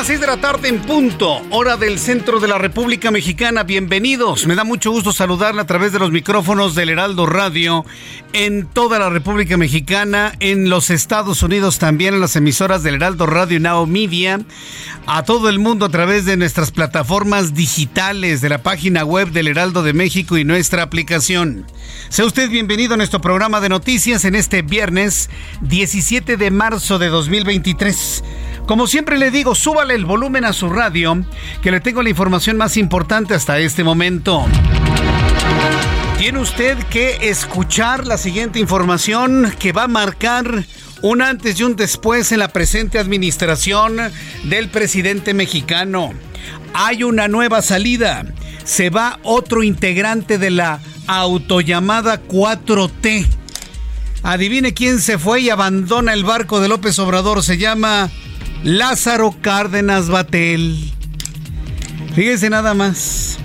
Las 6 de la tarde en punto, hora del centro de la República Mexicana. Bienvenidos. Me da mucho gusto saludarle a través de los micrófonos del Heraldo Radio en toda la República Mexicana, en los Estados Unidos también, en las emisoras del Heraldo Radio Now Media, a todo el mundo a través de nuestras plataformas digitales, de la página web del Heraldo de México y nuestra aplicación. Sea usted bienvenido a nuestro programa de noticias en este viernes 17 de marzo de 2023. Como siempre le digo, súbale el volumen a su radio, que le tengo la información más importante hasta este momento. Tiene usted que escuchar la siguiente información que va a marcar un antes y un después en la presente administración del presidente mexicano. Hay una nueva salida. Se va otro integrante de la autollamada 4T. Adivine quién se fue y abandona el barco de López Obrador. Se llama Lázaro Cárdenas Batel. Fíjese nada más.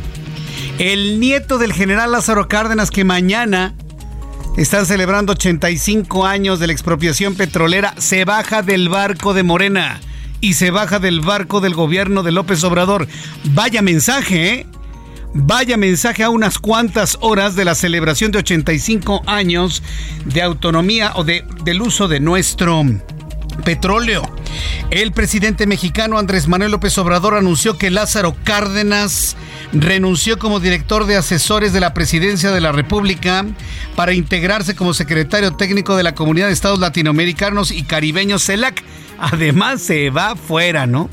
El nieto del general Lázaro Cárdenas que mañana están celebrando 85 años de la expropiación petrolera se baja del barco de Morena y se baja del barco del gobierno de López Obrador. Vaya mensaje, ¿eh? Vaya mensaje a unas cuantas horas de la celebración de 85 años de autonomía o de, del uso de nuestro petróleo. El presidente mexicano Andrés Manuel López Obrador anunció que Lázaro Cárdenas renunció como director de asesores de la presidencia de la República para integrarse como secretario técnico de la Comunidad de Estados Latinoamericanos y Caribeños CELAC. Además se va fuera, ¿no?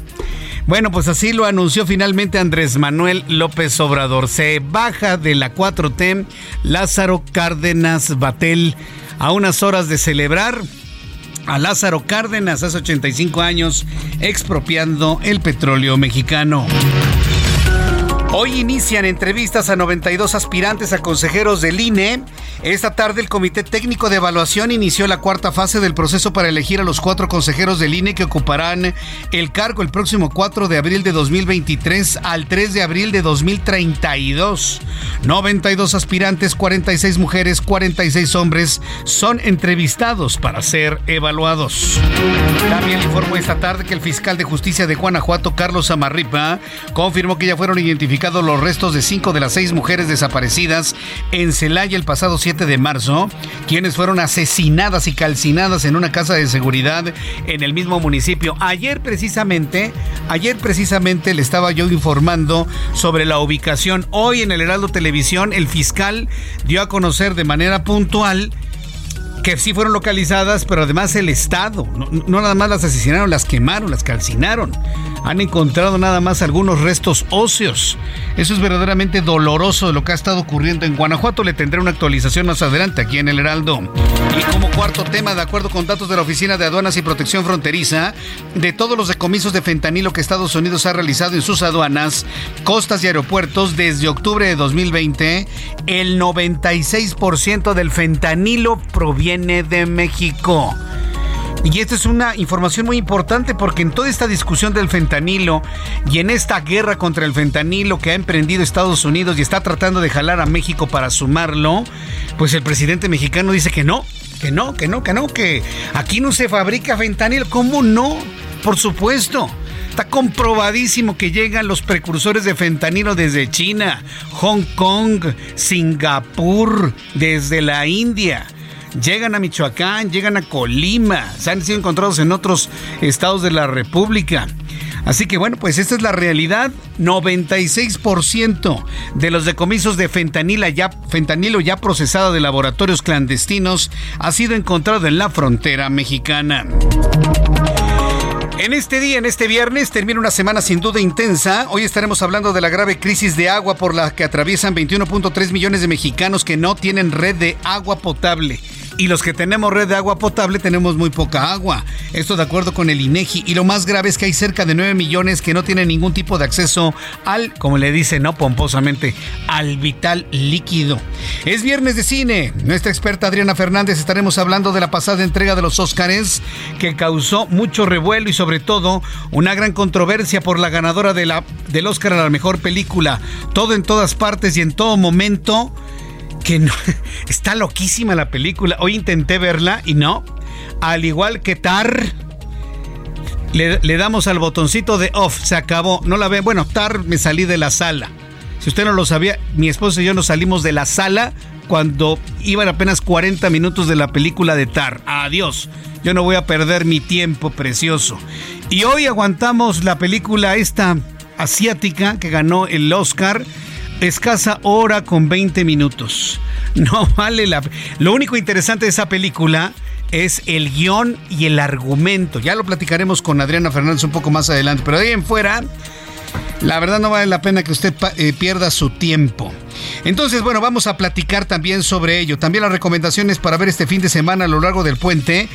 Bueno, pues así lo anunció finalmente Andrés Manuel López Obrador. Se baja de la 4T Lázaro Cárdenas Batel a unas horas de celebrar a Lázaro Cárdenas hace 85 años expropiando el petróleo mexicano. Hoy inician entrevistas a 92 aspirantes a consejeros del INE. Esta tarde el Comité Técnico de Evaluación inició la cuarta fase del proceso para elegir a los cuatro consejeros del INE que ocuparán el cargo el próximo 4 de abril de 2023 al 3 de abril de 2032. 92 aspirantes, 46 mujeres, 46 hombres son entrevistados para ser evaluados. También informó esta tarde que el fiscal de justicia de Guanajuato, Carlos Amarripa, confirmó que ya fueron identificados los restos de cinco de las seis mujeres desaparecidas en Celaya el pasado 7 de marzo, quienes fueron asesinadas y calcinadas en una casa de seguridad en el mismo municipio. Ayer precisamente, ayer precisamente le estaba yo informando sobre la ubicación. Hoy en el Heraldo Televisión el fiscal dio a conocer de manera puntual que sí fueron localizadas, pero además el Estado. No, nada más las asesinaron, las quemaron, las calcinaron. Han encontrado nada más algunos restos óseos. Eso es verdaderamente doloroso de lo que ha estado ocurriendo en Guanajuato. Le tendré una actualización más adelante aquí en el Heraldo. Y como cuarto tema, de acuerdo con datos de la Oficina de Aduanas y Protección Fronteriza, de todos los decomisos de fentanilo que Estados Unidos ha realizado en sus aduanas, costas y aeropuertos desde octubre de 2020, el 96% del fentanilo proviene de México. Y esta es una información muy importante porque en toda esta discusión del fentanilo y en esta guerra contra el fentanilo que ha emprendido Estados Unidos y está tratando de jalar a México para sumarlo, pues el presidente mexicano dice que no, que no, que no, que no, que aquí no se fabrica fentanilo. ¿Cómo no? Por supuesto. Está comprobadísimo que llegan los precursores de fentanilo desde China, Hong Kong, Singapur, desde la India llegan a Michoacán, llegan a Colima, se han sido encontrados en otros estados de la República. Así que bueno, pues esta es la realidad. 96% de los decomisos de fentanilo ya, fentanilo ya procesado de laboratorios clandestinos ha sido encontrado en la frontera mexicana. En este día, en este viernes, termina una semana sin duda intensa. Hoy estaremos hablando de la grave crisis de agua por la que atraviesan 21.3 millones de mexicanos que no tienen red de agua potable y los que tenemos red de agua potable tenemos muy poca agua. Esto de acuerdo con el INEGI. Y lo más grave es que hay cerca de 9 millones que no tienen ningún tipo de acceso al, como le dicen, no pomposamente, al vital líquido. Es viernes de cine. Nuestra experta Adriana Fernández estaremos hablando de la pasada entrega de los Óscares que causó mucho revuelo y sobre todo una gran controversia por la ganadora de la, del Óscar a la mejor película. Todo en todas partes y en todo momento que no, está loquísima la película. Hoy intenté verla y no. Al igual que Tar, le, damos al botoncito de off, se acabó. No la ve. Bueno, Tar me salí de la sala. Si usted no lo sabía, mi esposo y yo nos salimos de la sala cuando iban apenas 40 minutos de la película de Tar. Adiós. Yo no voy a perder mi tiempo precioso. Y hoy aguantamos la película esta asiática que ganó el Oscar escasa hora con 20 minutos. No vale la... Lo único interesante de esa película es el guion y el argumento. Ya lo platicaremos con Adriana Fernández un poco más adelante, pero ahí en fuera, la verdad no vale la pena que usted eh, pierda su tiempo. Entonces, bueno, vamos a platicar también sobre ello. También las recomendaciones para ver este fin de semana a lo largo del puente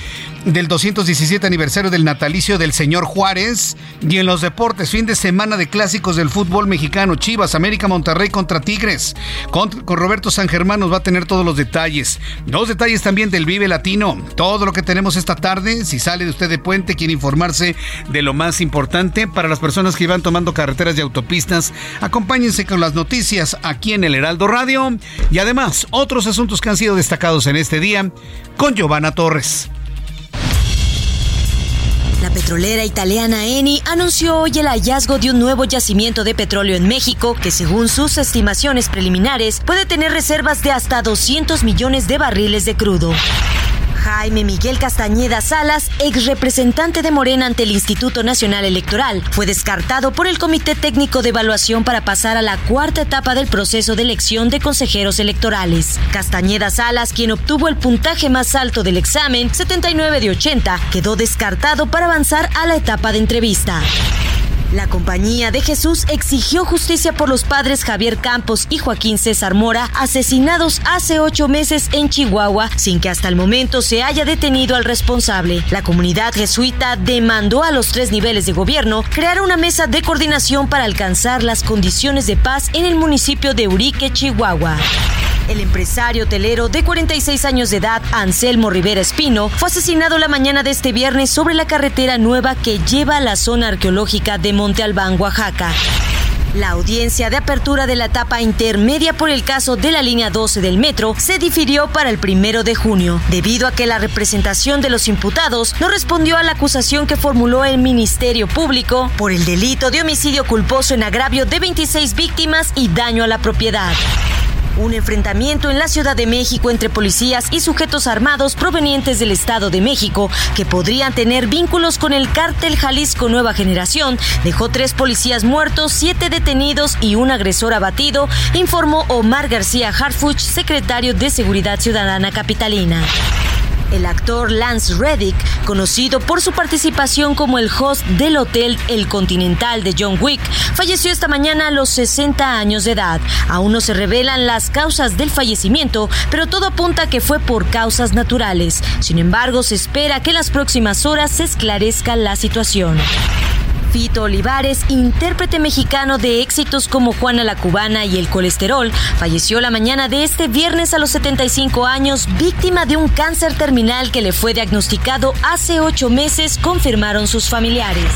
del 217 aniversario del natalicio del señor Juárez y en los deportes, fin de semana de clásicos del fútbol mexicano, Chivas, América, Monterrey contra Tigres. Con, Roberto San Germán nos va a tener todos los detalles. Dos detalles también del Vive Latino. Todo lo que tenemos esta tarde, si sale de usted de puente, quiere informarse de lo más importante para las personas que van tomando carreteras y autopistas, acompáñense con las noticias aquí en el Heraldo Radio y además otros asuntos que han sido destacados en este día con Giovanna Torres. La petrolera italiana Eni anunció hoy el hallazgo de un nuevo yacimiento de petróleo en México que según sus estimaciones preliminares puede tener reservas de hasta 200 millones de barriles de crudo. Jaime Miguel Castañeda Salas, ex representante de Morena ante el Instituto Nacional Electoral, fue descartado por el Comité Técnico de Evaluación para pasar a la cuarta etapa del proceso de elección de consejeros electorales. Castañeda Salas, quien obtuvo el puntaje más alto del examen, 79 de 80, quedó descartado para avanzar a la etapa de entrevista. La Compañía de Jesús exigió justicia por los padres Javier Campos y Joaquín César Mora, asesinados hace ocho meses en Chihuahua, sin que hasta el momento se haya detenido al responsable. La comunidad jesuita demandó a los tres niveles de gobierno crear una mesa de coordinación para alcanzar las condiciones de paz en el municipio de Urique, Chihuahua. El empresario hotelero de 46 años de edad, Anselmo Rivera Espino, fue asesinado la mañana de este viernes sobre la carretera nueva que lleva a la zona arqueológica de Monte Albán, Oaxaca. La audiencia de apertura de la etapa intermedia por el caso de la línea 12 del metro se difirió para el primero de junio, debido a que la representación de los imputados no respondió a la acusación que formuló el Ministerio Público por el delito de homicidio culposo en agravio de 26 víctimas y daño a la propiedad. Un enfrentamiento en la Ciudad de México entre policías y sujetos armados provenientes del Estado de México que podrían tener vínculos con el cártel Jalisco Nueva Generación dejó tres policías muertos, siete detenidos y un agresor abatido, informó Omar García Harfuch, secretario de Seguridad Ciudadana Capitalina. El actor Lance Reddick, conocido por su participación como el host del hotel El Continental de John Wick, falleció esta mañana a los 60 años de edad. Aún no se revelan las causas del fallecimiento, pero todo apunta que fue por causas naturales. Sin embargo, se espera que en las próximas horas se esclarezca la situación. Fito Olivares, intérprete mexicano de éxitos como Juana la Cubana y El Colesterol, falleció la mañana de este viernes a los 75 años, víctima de un cáncer terminal que le fue diagnosticado hace ocho meses, confirmaron sus familiares.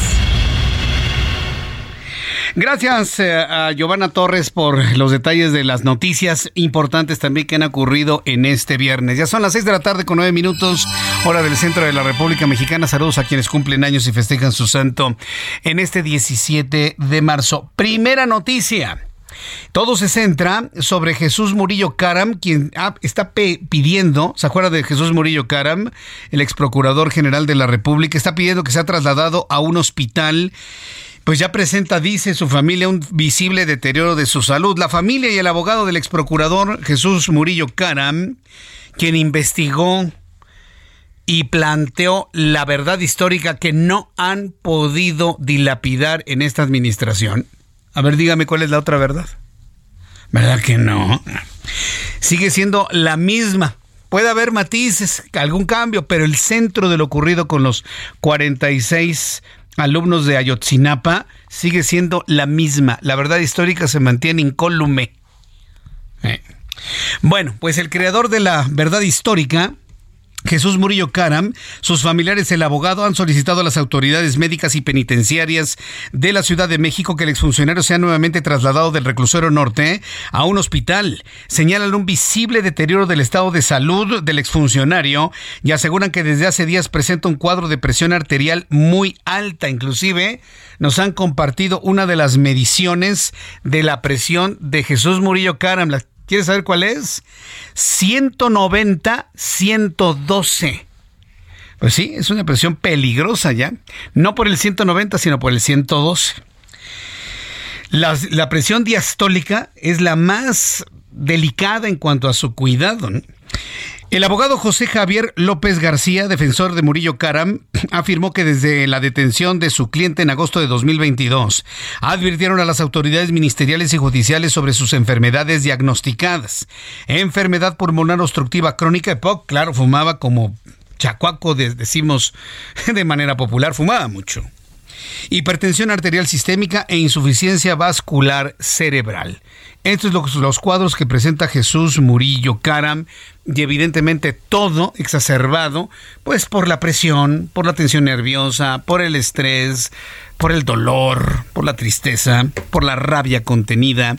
Gracias eh, a Giovanna Torres por los detalles de las noticias importantes también que han ocurrido en este viernes. Ya son las seis de la tarde con nueve minutos, hora del centro de la República Mexicana. Saludos a quienes cumplen años y festejan su santo en este 17 de marzo. Primera noticia. Todo se centra sobre Jesús Murillo Caram, quien está pidiendo, ¿se acuerda de Jesús Murillo Caram? El ex procurador general de la República, está pidiendo que sea trasladado a un hospital pues ya presenta, dice su familia, un visible deterioro de su salud. La familia y el abogado del ex procurador Jesús Murillo Caram, quien investigó y planteó la verdad histórica que no han podido dilapidar en esta administración. A ver, dígame cuál es la otra verdad. ¿Verdad que no? Sigue siendo la misma. Puede haber matices, algún cambio, pero el centro de lo ocurrido con los 46 alumnos de Ayotzinapa sigue siendo la misma. La verdad histórica se mantiene incólume. Eh. Bueno, pues el creador de la verdad histórica Jesús Murillo Caram, sus familiares el abogado han solicitado a las autoridades médicas y penitenciarias de la Ciudad de México que el exfuncionario sea nuevamente trasladado del reclusorio norte a un hospital. Señalan un visible deterioro del estado de salud del exfuncionario y aseguran que desde hace días presenta un cuadro de presión arterial muy alta. Inclusive nos han compartido una de las mediciones de la presión de Jesús Murillo Caram, ¿Quieres saber cuál es? 190, 112. Pues sí, es una presión peligrosa ya. No por el 190, sino por el 112. La, la presión diastólica es la más delicada en cuanto a su cuidado. ¿no? El abogado José Javier López García, defensor de Murillo Caram, afirmó que desde la detención de su cliente en agosto de 2022, advirtieron a las autoridades ministeriales y judiciales sobre sus enfermedades diagnosticadas. Enfermedad pulmonar obstructiva crónica, EPOC, claro, fumaba como chacuaco, decimos de manera popular, fumaba mucho hipertensión arterial sistémica e insuficiencia vascular cerebral. Estos son los, cuadros que presenta Jesús Murillo Caram y evidentemente todo exacerbado pues por la presión, por la tensión nerviosa, por el estrés, por el dolor, por la tristeza, por la rabia contenida.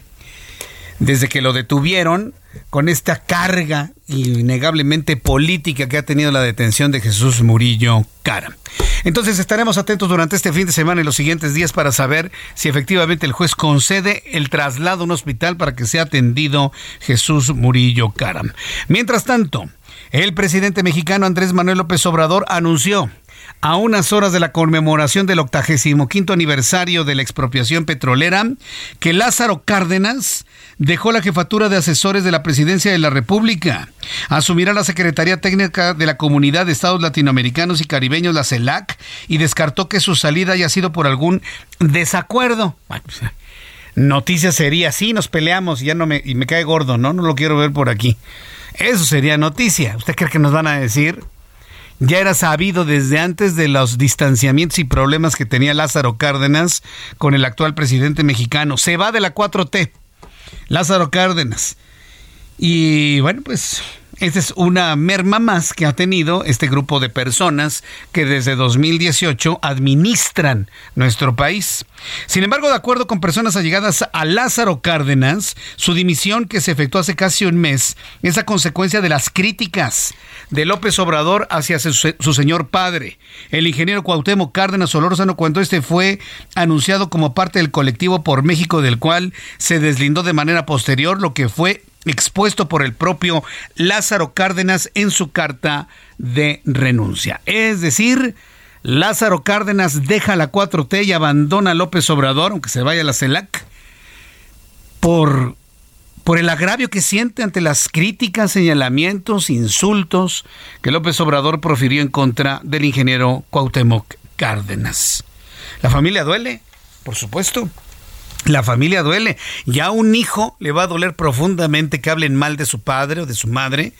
Desde que lo detuvieron, con esta carga innegablemente política que ha tenido la detención de Jesús Murillo Cara. Entonces estaremos atentos durante este fin de semana y los siguientes días para saber si efectivamente el juez concede el traslado a un hospital para que sea atendido Jesús Murillo Cara. Mientras tanto, el presidente mexicano Andrés Manuel López Obrador anunció a unas horas de la conmemoración del 85 aniversario de la expropiación petrolera, que Lázaro Cárdenas dejó la jefatura de asesores de la presidencia de la República. Asumirá la Secretaría Técnica de la Comunidad de Estados Latinoamericanos y Caribeños, la CELAC, y descartó que su salida haya sido por algún desacuerdo. Pues, noticia sería, sí, nos peleamos y ya no me, me cae gordo, ¿no? No lo quiero ver por aquí. Eso sería noticia. ¿Usted cree que nos van a decir? Ya era sabido desde antes de los distanciamientos y problemas que tenía Lázaro Cárdenas con el actual presidente mexicano. Se va de la 4T. Lázaro Cárdenas. Y bueno, pues esta es una merma más que ha tenido este grupo de personas que desde 2018 administran nuestro país. Sin embargo, de acuerdo con personas allegadas a Lázaro Cárdenas, su dimisión que se efectuó hace casi un mes es a consecuencia de las críticas de López Obrador hacia su, señor padre, el ingeniero Cuauhtémoc Cárdenas Solórzano, cuando este fue anunciado como parte del colectivo por México, del cual se deslindó de manera posterior, lo que fue expuesto por el propio Lázaro Cárdenas en su carta de renuncia. Es decir, Lázaro Cárdenas deja la 4T y abandona a López Obrador, aunque se vaya a la CELAC, por, por el agravio que siente ante las críticas, señalamientos, insultos que López Obrador profirió en contra del ingeniero Cuauhtémoc Cárdenas. ¿La familia duele? Por supuesto. La familia duele. Y a un hijo le va a doler profundamente que hablen mal de su padre o de su madre.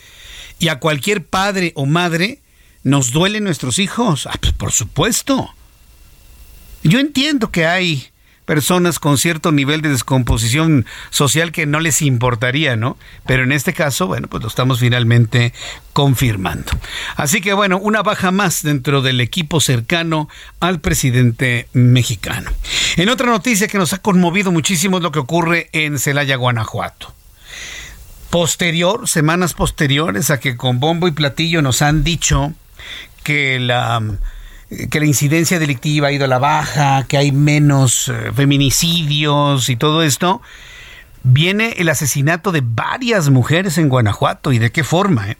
Y a cualquier padre o madre nos duelen nuestros hijos. Ah, pues por supuesto. Yo entiendo que hay personas con cierto nivel de descomposición social que no les importaría, ¿no? Pero en este caso, bueno, pues lo estamos finalmente confirmando. Así que bueno, una baja más dentro del equipo cercano al presidente mexicano. En otra noticia que nos ha conmovido muchísimo es lo que ocurre en Celaya, Guanajuato. Posterior, semanas posteriores a que con bombo y platillo nos han dicho que la que la incidencia delictiva ha ido a la baja, que hay menos eh, feminicidios y todo esto, viene el asesinato de varias mujeres en Guanajuato. ¿Y de qué forma? Eh?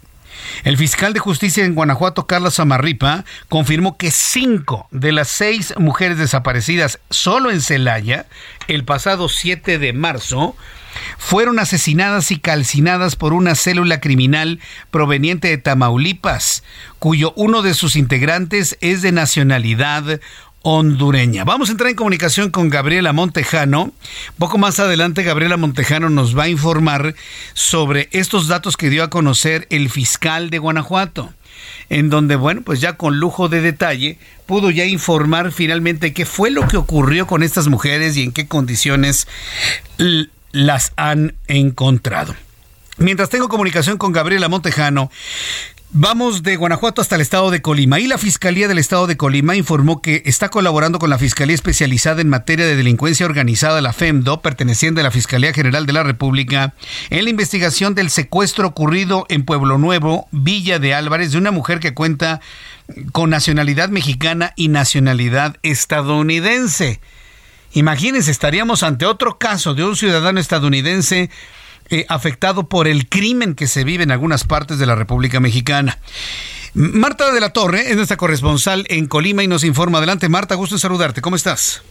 El fiscal de justicia en Guanajuato, Carlos Amarripa, confirmó que cinco de las seis mujeres desaparecidas solo en Celaya el pasado 7 de marzo fueron asesinadas y calcinadas por una célula criminal proveniente de Tamaulipas, cuyo uno de sus integrantes es de nacionalidad hondureña. Vamos a entrar en comunicación con Gabriela Montejano. Poco más adelante, Gabriela Montejano nos va a informar sobre estos datos que dio a conocer el fiscal de Guanajuato en donde, bueno, pues ya con lujo de detalle pudo ya informar finalmente qué fue lo que ocurrió con estas mujeres y en qué condiciones las han encontrado. Mientras tengo comunicación con Gabriela Montejano, Vamos de Guanajuato hasta el estado de Colima y la Fiscalía del estado de Colima informó que está colaborando con la Fiscalía Especializada en Materia de Delincuencia Organizada, la FEMDO, perteneciente a la Fiscalía General de la República, en la investigación del secuestro ocurrido en Pueblo Nuevo, Villa de Álvarez, de una mujer que cuenta con nacionalidad mexicana y nacionalidad estadounidense. Imagínense, estaríamos ante otro caso de un ciudadano estadounidense eh, afectado por el crimen que se vive en algunas partes de la República Mexicana. Marta de la Torre es nuestra corresponsal en Colima y nos informa. Adelante, Marta, gusto en saludarte. ¿Cómo estás?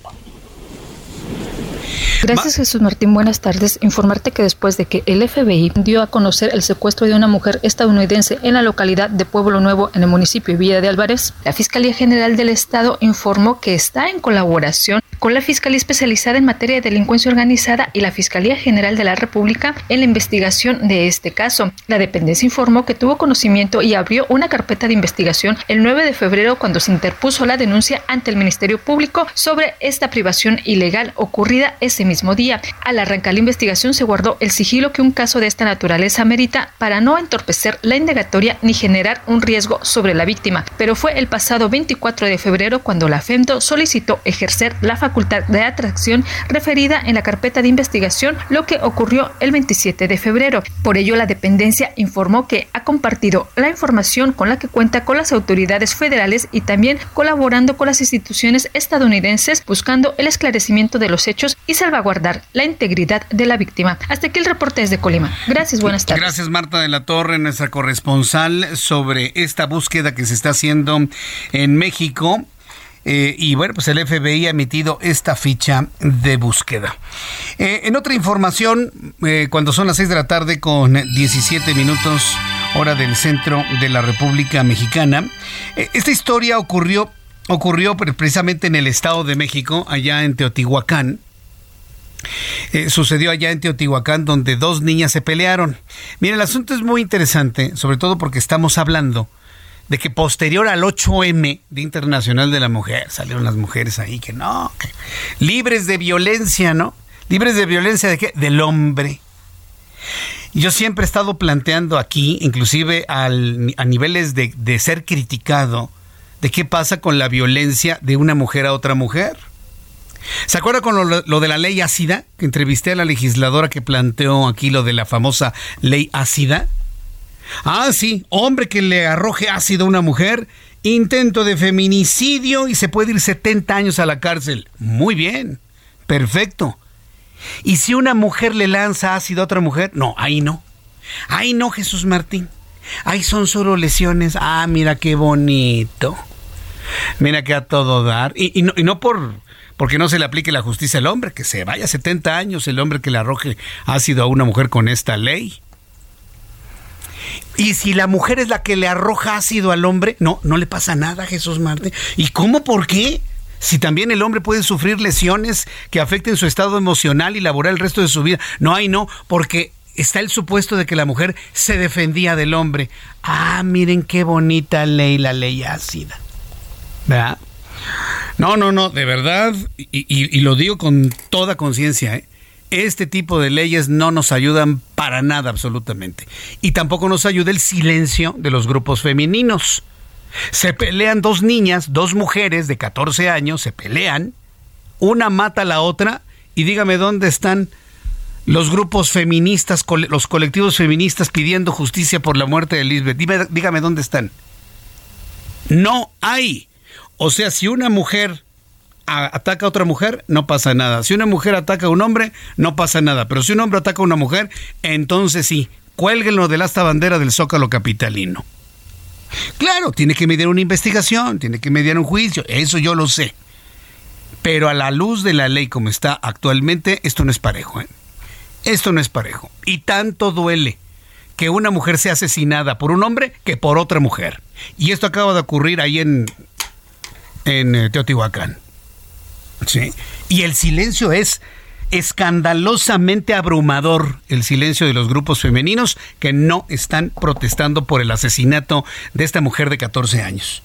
Gracias Jesús Martín, buenas tardes. Informarte que después de que el FBI dio a conocer el secuestro de una mujer estadounidense en la localidad de Pueblo Nuevo en el municipio de Villa de Álvarez, la Fiscalía General del Estado informó que está en colaboración con la Fiscalía Especializada en Materia de Delincuencia Organizada y la Fiscalía General de la República en la investigación de este caso. La dependencia informó que tuvo conocimiento y abrió una carpeta de investigación el 9 de febrero cuando se interpuso la denuncia ante el Ministerio Público sobre esta privación ilegal ocurrida ese mismo día. Al arrancar la investigación se guardó el sigilo que un caso de esta naturaleza merita para no entorpecer la indagatoria ni generar un riesgo sobre la víctima. Pero fue el pasado 24 de febrero cuando la FEMDO solicitó ejercer la facultad de atracción referida en la carpeta de investigación, lo que ocurrió el 27 de febrero. Por ello, la dependencia informó que ha compartido la información con la que cuenta con las autoridades federales y también colaborando con las instituciones estadounidenses buscando el esclarecimiento de los hechos y salvar guardar la integridad de la víctima. Hasta aquí el reporte desde Colima. Gracias, buenas tardes. Gracias, Marta de la Torre, nuestra corresponsal, sobre esta búsqueda que se está haciendo en México. Eh, y bueno, pues el FBI ha emitido esta ficha de búsqueda. Eh, en otra información, eh, cuando son las 6 de la tarde con 17 minutos hora del centro de la República Mexicana, esta historia ocurrió, ocurrió precisamente en el Estado de México, allá en Teotihuacán. Eh, sucedió allá en Teotihuacán donde dos niñas se pelearon. Mira, el asunto es muy interesante, sobre todo porque estamos hablando de que posterior al 8M de Internacional de la Mujer, salieron las mujeres ahí que no, libres de violencia, ¿no? Libres de violencia de qué? Del hombre. Yo siempre he estado planteando aquí, inclusive a niveles de ser criticado, de qué pasa con la violencia de una mujer a otra mujer. ¿Se acuerda con lo, de la ley ácida? Que entrevisté a la legisladora que planteó aquí lo de la famosa ley ácida. Ah, sí, hombre que le arroje ácido a una mujer, intento de feminicidio y se puede ir 70 años a la cárcel. Muy bien, perfecto. ¿Y si una mujer le lanza ácido a otra mujer? No, ahí no. Ahí no, Jesús Martín. Ahí son solo lesiones. Ah, mira qué bonito. Mira que a todo dar. Y, no, y no por porque no se le aplique la justicia al hombre, que se vaya 70 años el hombre que le arroje ácido a una mujer con esta ley. Y si la mujer es la que le arroja ácido al hombre, no, no le pasa nada, Jesús Marte. ¿Y cómo? ¿Por qué? Si también el hombre puede sufrir lesiones que afecten su estado emocional y laboral el resto de su vida. No hay no, porque está el supuesto de que la mujer se defendía del hombre. Ah, miren qué bonita ley, la ley ácida. ¿Verdad? No, no, no, de verdad, y, lo digo con toda conciencia, ¿eh? este tipo de leyes no nos ayudan para nada absolutamente. Y tampoco nos ayuda el silencio de los grupos femeninos. Se pelean dos niñas, dos mujeres de 14 años, se pelean, una mata a la otra y dígame dónde están los grupos feministas, los colectivos feministas pidiendo justicia por la muerte de Lisbeth. dígame dónde están. No hay. O sea, si una mujer ataca a otra mujer, no pasa nada. Si una mujer ataca a un hombre, no pasa nada. Pero si un hombre ataca a una mujer, entonces sí, cuélguenlo de esta bandera del zócalo capitalino. Claro, tiene que mediar una investigación, tiene que mediar un juicio, eso yo lo sé. Pero a la luz de la ley como está actualmente, esto no es parejo. ¿eh? Esto no es parejo. Y tanto duele que una mujer sea asesinada por un hombre que por otra mujer. Y esto acaba de ocurrir ahí en, en eh, Teotihuacán. ¿Sí? Y el silencio es escandalosamente abrumador el silencio de los grupos femeninos que no están protestando por el asesinato de esta mujer de 14 años.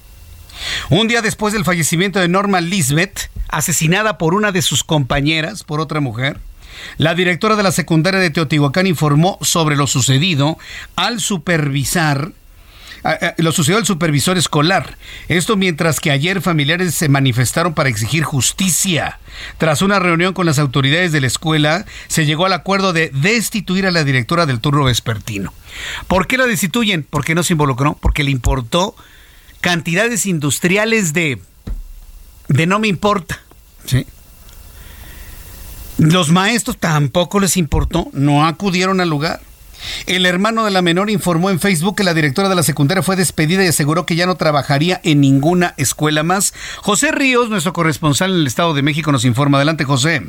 Un día después del fallecimiento de Norma Lisbeth, asesinada por una de sus compañeras, por otra mujer, la directora de la secundaria de Teotihuacán informó sobre lo sucedido al supervisar lo sucedió al supervisor escolar. Esto mientras que ayer familiares se manifestaron para exigir justicia. Tras una reunión con las autoridades de la escuela, se llegó al acuerdo de destituir a la directora del turno vespertino. ¿Por qué la destituyen? Porque no se involucró, porque le importó cantidades industriales de de no me importa. ¿sí? Los maestros tampoco les importó, no acudieron al lugar. El hermano de la menor informó en Facebook que la directora de la secundaria fue despedida y aseguró que ya no trabajaría en ninguna escuela más. José Ríos, nuestro corresponsal en el Estado de México, nos informa. Adelante, José.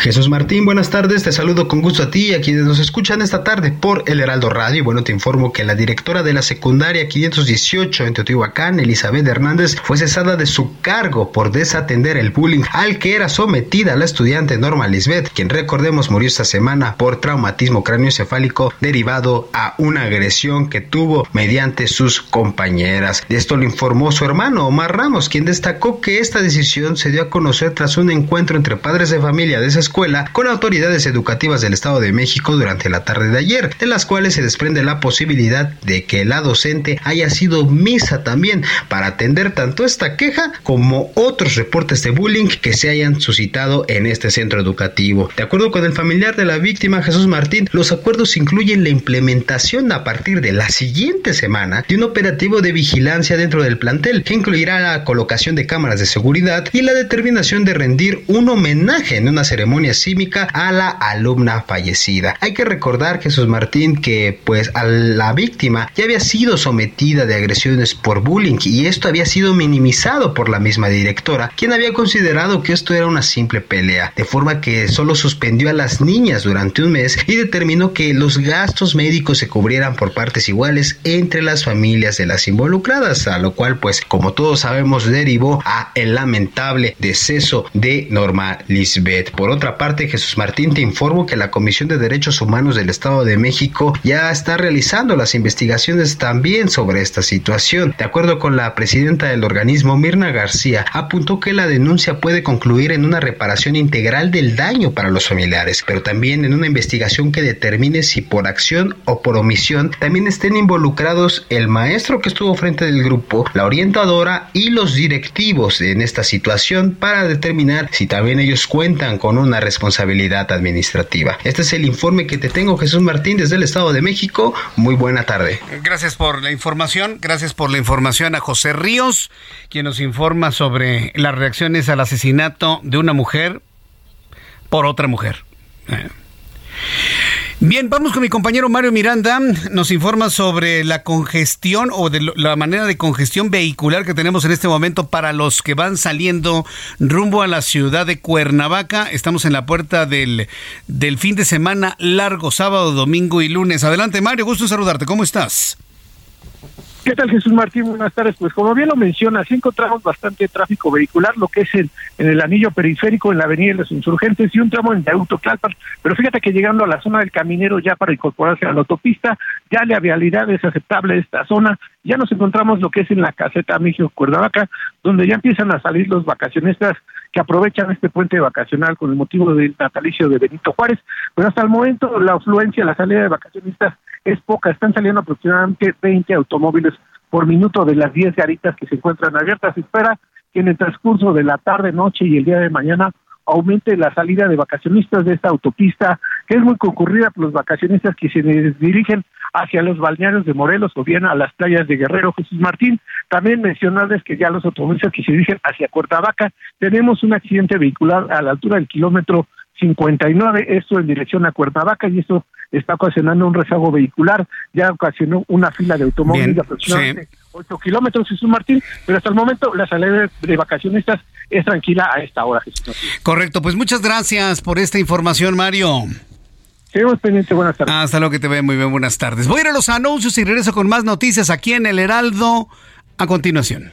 Jesús Martín, buenas tardes, te saludo con gusto a ti y a quienes nos escuchan esta tarde por El Heraldo Radio. Y bueno, te informo que la directora de la secundaria 518 en Teotihuacán, Elizabeth Hernández, fue cesada de su cargo por desatender el bullying al que era sometida la estudiante Norma Lisbeth, quien recordemos murió esta semana por traumatismo cráneoencefálico derivado a una agresión que tuvo mediante sus compañeras. De esto lo informó su hermano Omar Ramos, quien destacó que esta decisión se dio a conocer tras un encuentro entre padres de familia de esas escuela con autoridades educativas del Estado de México durante la tarde de ayer, de las cuales se desprende la posibilidad de que la docente haya sido misa también para atender tanto esta queja como otros reportes de bullying que se hayan suscitado en este centro educativo. De acuerdo con el familiar de la víctima Jesús Martín, los acuerdos incluyen la implementación a partir de la siguiente semana de un operativo de vigilancia dentro del plantel que incluirá la colocación de cámaras de seguridad y la determinación de rendir un homenaje en una ceremonia ceremonia a la alumna fallecida. Hay que recordar, Jesús Martín, que pues a la víctima ya había sido sometida de agresiones por bullying y esto había sido minimizado por la misma directora, quien había considerado que esto era una simple pelea, de forma que solo suspendió a las niñas durante un mes y determinó que los gastos médicos se cubrieran por partes iguales entre las familias de las involucradas, a lo cual pues como todos sabemos derivó a el lamentable deceso de Norma Lisbeth. Por otra parte, Jesús Martín te informo que la Comisión de Derechos Humanos del Estado de México ya está realizando las investigaciones también sobre esta situación. De acuerdo con la presidenta del organismo, Mirna García, apuntó que la denuncia puede concluir en una reparación integral del daño para los familiares, pero también en una investigación que determine si por acción o por omisión también estén involucrados el maestro que estuvo frente del grupo, la orientadora y los directivos en esta situación para determinar si también ellos cuentan con una responsabilidad administrativa. Este es el informe que te tengo, Jesús Martín, desde el Estado de México. Muy buena tarde. Gracias por la información. Gracias por la información a José Ríos, quien nos informa sobre las reacciones al asesinato de una mujer por otra mujer. Eh. Bien, vamos con mi compañero Mario Miranda. Nos informa sobre la congestión o de la manera de congestión vehicular que tenemos en este momento para los que van saliendo rumbo a la ciudad de Cuernavaca. Estamos en la puerta del, del fin de semana largo, sábado, domingo y lunes. Adelante, Mario, gusto en saludarte. ¿Cómo estás? ¿Qué tal Jesús Martín? Buenas tardes. Pues como bien lo menciona, sí encontramos bastante tráfico vehicular, lo que es en, en el anillo periférico, en la avenida de los insurgentes y un tramo en Auto Tlalpan. Pero fíjate que llegando a la zona del caminero ya para incorporarse a la autopista, ya la vialidad es aceptable esta zona. Ya nos encontramos lo que es en la caseta México Cuernavaca, donde ya empiezan a salir los vacacionistas que aprovechan este puente vacacional con el motivo del natalicio de Benito Juárez. Pero hasta el momento la afluencia, la salida de vacacionistas es poca. Están saliendo aproximadamente 20 automóviles por minuto de las 10 garitas que se encuentran abiertas. Se espera que en el transcurso de la tarde, noche y el día de mañana aumente la salida de vacacionistas de esta autopista, que es muy concurrida por los vacacionistas que se dirigen hacia los balnearios de Morelos o bien a las playas de Guerrero Jesús Martín. También mencionarles que ya los automovilistas que se dirigen hacia Cuernavaca, tenemos un accidente vehicular a la altura del kilómetro 59, esto en dirección a Cuernavaca y esto está ocasionando un rezago vehicular, ya ocasionó una fila de automóviles de aproximadamente 8 kilómetros, Jesús Martín, pero hasta el momento la salida de vacacionistas es tranquila a esta hora, Jesús Martín. Correcto, pues muchas gracias por esta información, Mario. Seguimos pendientes, buenas tardes. Hasta luego que te ve muy bien, buenas tardes. Voy a ir a los anuncios y regreso con más noticias aquí en El Heraldo a continuación.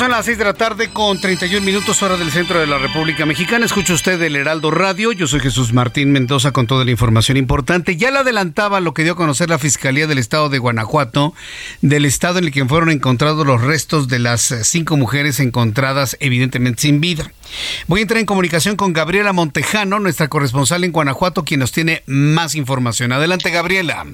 Son las 6 de la tarde con 31 minutos hora del centro de la República Mexicana. Escucha usted el Heraldo Radio. Yo soy Jesús Martín Mendoza con toda la información importante. Ya le adelantaba lo que dio a conocer la Fiscalía del Estado de Guanajuato, del estado en el que fueron encontrados los restos de las cinco mujeres encontradas evidentemente sin vida. Voy a entrar en comunicación con Gabriela Montejano, nuestra corresponsal en Guanajuato, quien nos tiene más información. Adelante, Gabriela.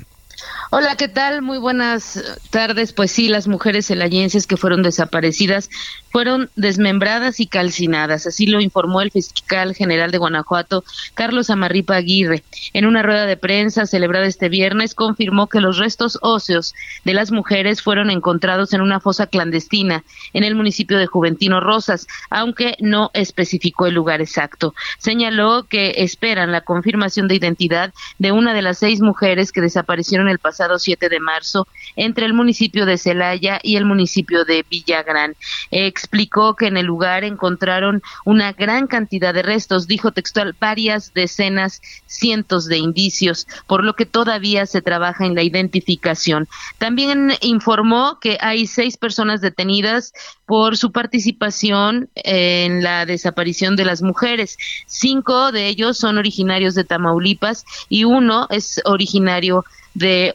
Hola, ¿qué tal? Muy buenas tardes. Pues sí, las mujeres celayenses que fueron desaparecidas fueron desmembradas y calcinadas. Así lo informó el fiscal general de Guanajuato, Carlos Amarripa Aguirre. En una rueda de prensa celebrada este viernes, confirmó que los restos óseos de las mujeres fueron encontrados en una fosa clandestina en el municipio de Juventino Rosas, aunque no especificó el lugar exacto. Señaló que esperan la confirmación de identidad de una de las seis mujeres que desaparecieron el pasado pasado 7 de marzo entre el municipio de Celaya y el municipio de Villagrán. explicó que en el lugar encontraron una gran cantidad de restos, dijo textual, varias decenas, cientos de indicios, por lo que todavía se trabaja en la identificación. También informó que hay seis personas detenidas por su participación en la desaparición de las mujeres. Cinco de ellos son originarios de Tamaulipas y uno es originario de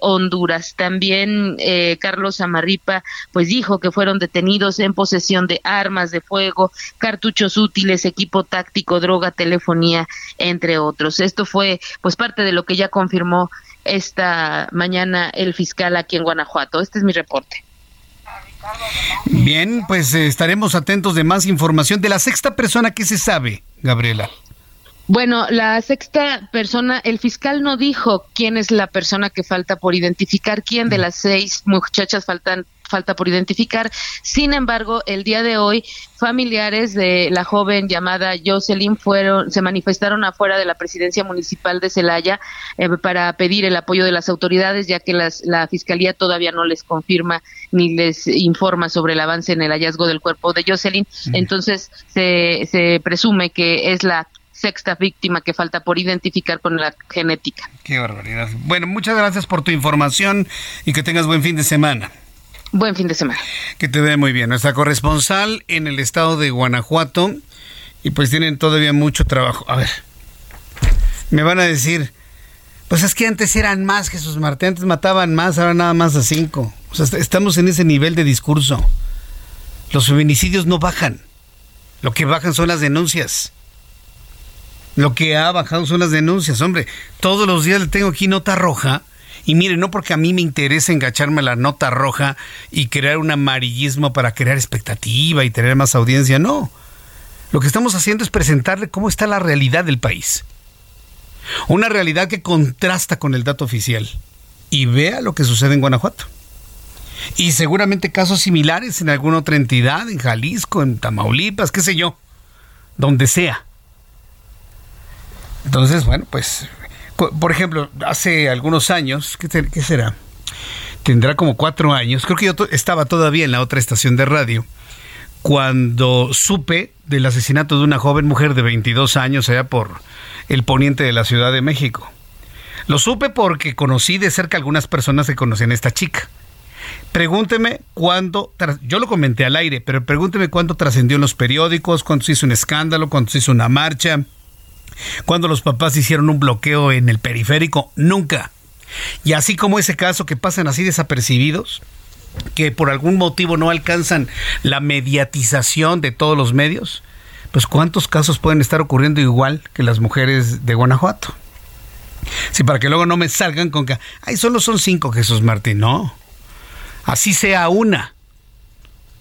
Honduras. También eh, Carlos Amarripa pues dijo que fueron detenidos en posesión de armas de fuego, cartuchos útiles, equipo táctico, droga, telefonía, entre otros. Esto fue pues parte de lo que ya confirmó esta mañana el fiscal aquí en Guanajuato. Este es mi reporte. Bien, pues eh, estaremos atentos de más información de la sexta persona que se sabe, Gabriela. Bueno, la sexta persona, el fiscal no dijo quién es la persona que falta por identificar, quién de las seis muchachas faltan falta por identificar. Sin embargo, el día de hoy, familiares de la joven llamada Jocelyn fueron, se manifestaron afuera de la presidencia municipal de Celaya eh, para pedir el apoyo de las autoridades, ya que las, la fiscalía todavía no les confirma ni les informa sobre el avance en el hallazgo del cuerpo de Jocelyn. Entonces, se, se presume que es la sexta víctima que falta por identificar con la genética. Qué barbaridad. Bueno, muchas gracias por tu información y que tengas buen fin de semana. Buen fin de semana. Que te vea muy bien. Nuestra corresponsal en el estado de Guanajuato y pues tienen todavía mucho trabajo. A ver, me van a decir, pues es que antes eran más, Jesús Martín, antes mataban más, ahora nada más a cinco. O sea, estamos en ese nivel de discurso. Los feminicidios no bajan. Lo que bajan son las denuncias. Lo que ha bajado son las denuncias, hombre. Todos los días le tengo aquí nota roja. Y mire, no porque a mí me interese engacharme la nota roja y crear un amarillismo para crear expectativa y tener más audiencia, no. Lo que estamos haciendo es presentarle cómo está la realidad del país. Una realidad que contrasta con el dato oficial. Y vea lo que sucede en Guanajuato. Y seguramente casos similares en alguna otra entidad, en Jalisco, en Tamaulipas, qué sé yo, donde sea. Entonces, bueno, pues, por ejemplo, hace algunos años, ¿qué, será? Tendrá como cuatro años, creo que yo estaba todavía en la otra estación de radio, cuando supe del asesinato de una joven mujer de 22 años allá por el poniente de la Ciudad de México. Lo supe porque conocí de cerca algunas personas que conocían a esta chica. Pregúnteme cuándo, yo lo comenté al aire, pero pregúnteme cuándo trascendió en los periódicos, cuándo se hizo un escándalo, cuándo se hizo una marcha, cuando los papás hicieron un bloqueo en el periférico, nunca. Y así como ese caso que pasan así desapercibidos, que por algún motivo no alcanzan la mediatización de todos los medios, pues cuántos casos pueden estar ocurriendo igual que las mujeres de Guanajuato. Sí, para que luego no me salgan con que, ay, solo son cinco Jesús Martín, no. Así sea una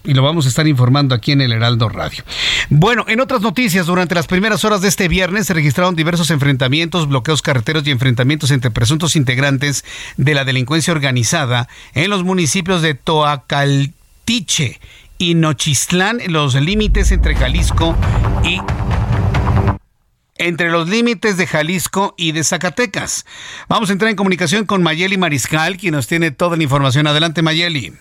y lo vamos a estar informando aquí en el Heraldo Radio. Bueno, en otras noticias, durante las primeras horas de este viernes se registraron diversos enfrentamientos, bloqueos carreteros y enfrentamientos entre presuntos integrantes de la delincuencia organizada en los municipios de Toacaltiche y Nochistlán, en los límites entre Jalisco y entre los límites de Jalisco y de Zacatecas. Vamos a entrar en comunicación con Mayeli Mariscal, quien nos tiene toda la información. Adelante, Mayeli.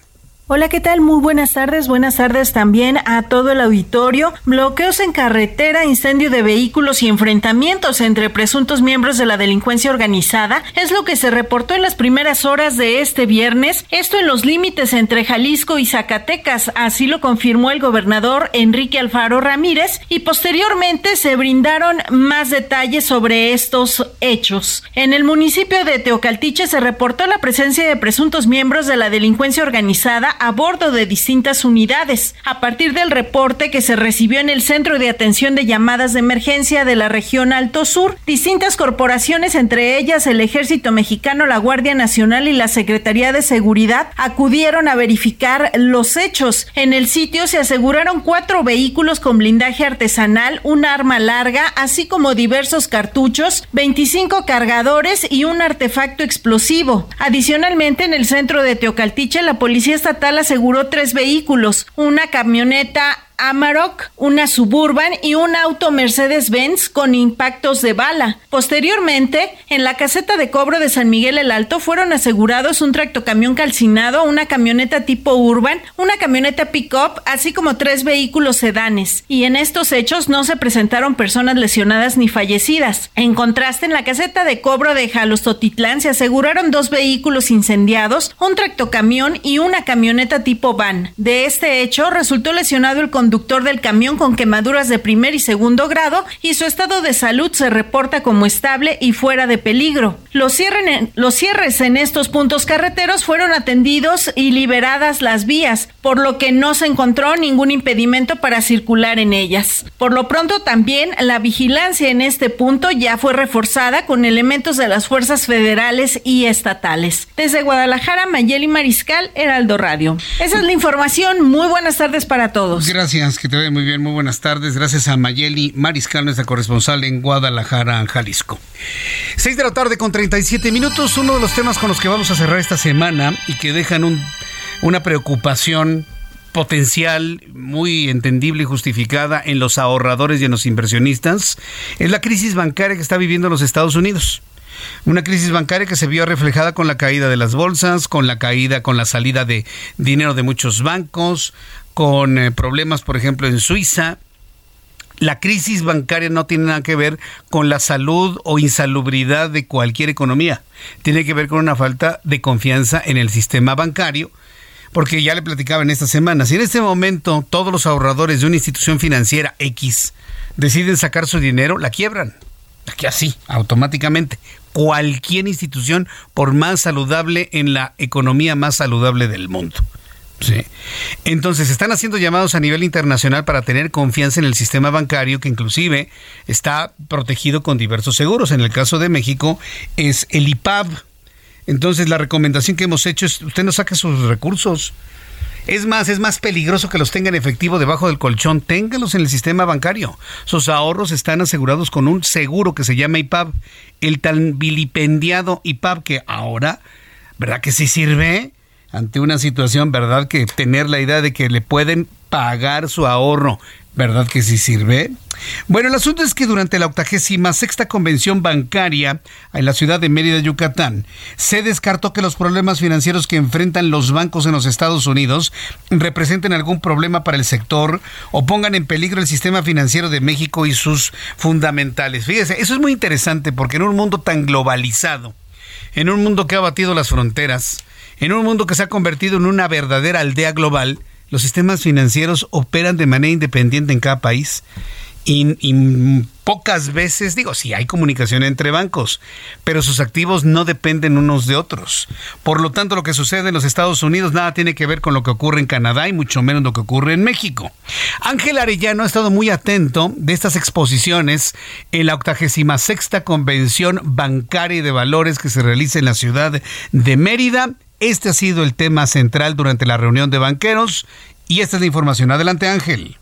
Hola, ¿qué tal? Muy buenas tardes. Buenas tardes también a todo el auditorio. Bloqueos en carretera, incendio de vehículos y enfrentamientos entre presuntos miembros de la delincuencia organizada es lo que se reportó en las primeras horas de este viernes. Esto en los límites entre Jalisco y Zacatecas. Así lo confirmó el gobernador Enrique Alfaro Ramírez y posteriormente se brindaron más detalles sobre estos hechos. En el municipio de Teocaltiche se reportó la presencia de presuntos miembros de la delincuencia organizada a bordo de distintas unidades. A partir del reporte que se recibió en el Centro de Atención de Llamadas de Emergencia de la región Alto Sur, distintas corporaciones, entre ellas el Ejército Mexicano, la Guardia Nacional y la Secretaría de Seguridad, acudieron a verificar los hechos. En el sitio se aseguraron cuatro vehículos con blindaje artesanal, un arma larga, así como diversos cartuchos, 25 cargadores y un artefacto explosivo. Adicionalmente, en el centro de Teocaltiche, la Policía Estatal aseguró tres vehículos, una camioneta Amarok, una Suburban y un auto Mercedes-Benz con impactos de bala. Posteriormente, en la caseta de cobro de San Miguel el Alto fueron asegurados un tractocamión calcinado, una camioneta tipo Urban, una camioneta pick-up, así como tres vehículos sedanes. Y en estos hechos no se presentaron personas lesionadas ni fallecidas. En contraste, en la caseta de cobro de Jalostotitlán se aseguraron dos vehículos incendiados, un tractocamión y una camioneta tipo van. De este hecho resultó lesionado el conductor conductor del camión con quemaduras de primer y segundo grado y su estado de salud se reporta como estable y fuera de peligro. Los, los cierres en estos puntos carreteros fueron atendidos y liberadas las vías, por lo que no se encontró ningún impedimento para circular en ellas. Por lo pronto también la vigilancia en este punto ya fue reforzada con elementos de las fuerzas federales y estatales. Desde Guadalajara, Mayeli Mariscal, Heraldo Radio. Esa es la información. Muy buenas tardes para todos. Gracias que te vea muy bien, muy buenas tardes. Gracias a Mayeli Mariscal, nuestra corresponsal en Guadalajara, Jalisco. Seis de la tarde con 37 minutos, uno de los temas con los que vamos a cerrar esta semana y que dejan un una preocupación potencial muy entendible y justificada en los ahorradores y en los inversionistas es la crisis bancaria que está viviendo los Estados Unidos. Una crisis bancaria que se vio reflejada con la caída de las bolsas, con la caída, con la salida de dinero de muchos bancos, con eh, problemas, por ejemplo, en Suiza. La crisis bancaria no tiene nada que ver con la salud o insalubridad de cualquier economía. Tiene que ver con una falta de confianza en el sistema bancario porque ya le platicaba en esta semana, si en este momento todos los ahorradores de una institución financiera X deciden sacar su dinero, la quiebran. Aquí así, automáticamente. Cualquier institución, por más saludable en la economía más saludable del mundo. Sí. Entonces, están haciendo llamados a nivel internacional para tener confianza en el sistema bancario, que inclusive está protegido con diversos seguros. En el caso de México, es el IPAB, entonces la recomendación que hemos hecho es usted no saque sus recursos. Es más, es más peligroso que los tenga en efectivo debajo del colchón. Téngalos en el sistema bancario. Sus ahorros están asegurados con un seguro que se llama IPAB. El tan vilipendiado IPAB que ahora, ¿verdad que sí sirve? Ante una situación, ¿verdad? Que tener la idea de que le pueden pagar su ahorro ¿Verdad que sí sirve? Bueno, el asunto es que durante la 86 sexta convención bancaria en la ciudad de Mérida, Yucatán, se descartó que los problemas financieros que enfrentan los bancos en los Estados Unidos representen algún problema para el sector o pongan en peligro el sistema financiero de México y sus fundamentales. Fíjese, eso es muy interesante porque en un mundo tan globalizado, en un mundo que ha batido las fronteras, en un mundo que se ha convertido en una verdadera aldea global, los sistemas financieros operan de manera independiente en cada país y, pocas veces, digo, sí hay comunicación entre bancos, pero sus activos no dependen unos de otros. Por lo tanto, lo que sucede en los Estados Unidos nada tiene que ver con lo que ocurre en Canadá y mucho menos lo que ocurre en México. Ángel Arellano ha estado muy atento de estas exposiciones en la 86 Convención Bancaria y de Valores que se realiza en la ciudad de Mérida este ha sido el tema central durante la reunión de banqueros y esta es la información. Adelante Ángel.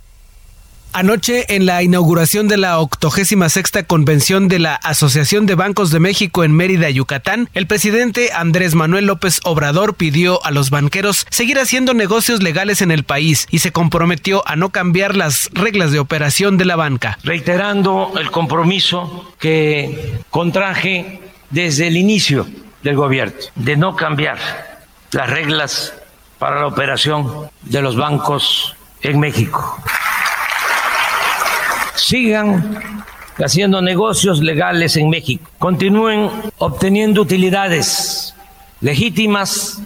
Anoche, en la inauguración de la 86 Convención de la Asociación de Bancos de México en Mérida, Yucatán, el presidente Andrés Manuel López Obrador pidió a los banqueros seguir haciendo negocios legales en el país y se comprometió a no cambiar las reglas de operación de la banca. Reiterando el compromiso que contraje desde el inicio del gobierno de no cambiar las reglas para la operación de los bancos en México. Sigan haciendo negocios legales en México. Continúen obteniendo utilidades legítimas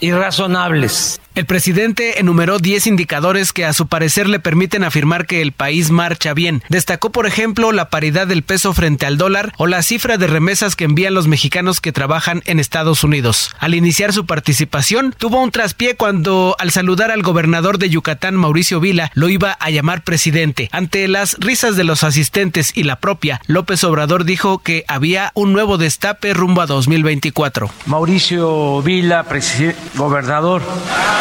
y razonables el presidente enumeró 10 indicadores que a su parecer le permiten afirmar que el país marcha bien. Destacó, por ejemplo, la paridad del peso frente al dólar o la cifra de remesas que envían los mexicanos que trabajan en Estados Unidos. Al iniciar su participación, tuvo un traspié cuando, al saludar al gobernador de Yucatán, Mauricio Vila, lo iba a llamar presidente. Ante las risas de los asistentes y la propia, López Obrador dijo que había un nuevo destape rumbo a 2024. Mauricio Vila, gobernador.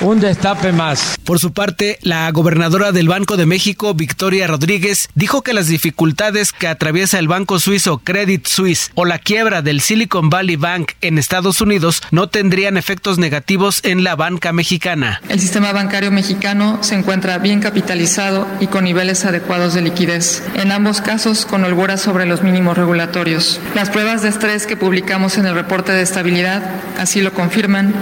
Un destape más. Por su parte, la gobernadora del Banco de México, Victoria Rodríguez, dijo que las dificultades que atraviesa el banco suizo Credit Suisse o la quiebra del Silicon Valley Bank en Estados Unidos no tendrían efectos negativos en la banca mexicana. El sistema bancario mexicano se encuentra bien capitalizado y con niveles adecuados de liquidez, en ambos casos con holguras sobre los mínimos regulatorios. Las pruebas de estrés que publicamos en el reporte de estabilidad así lo confirman,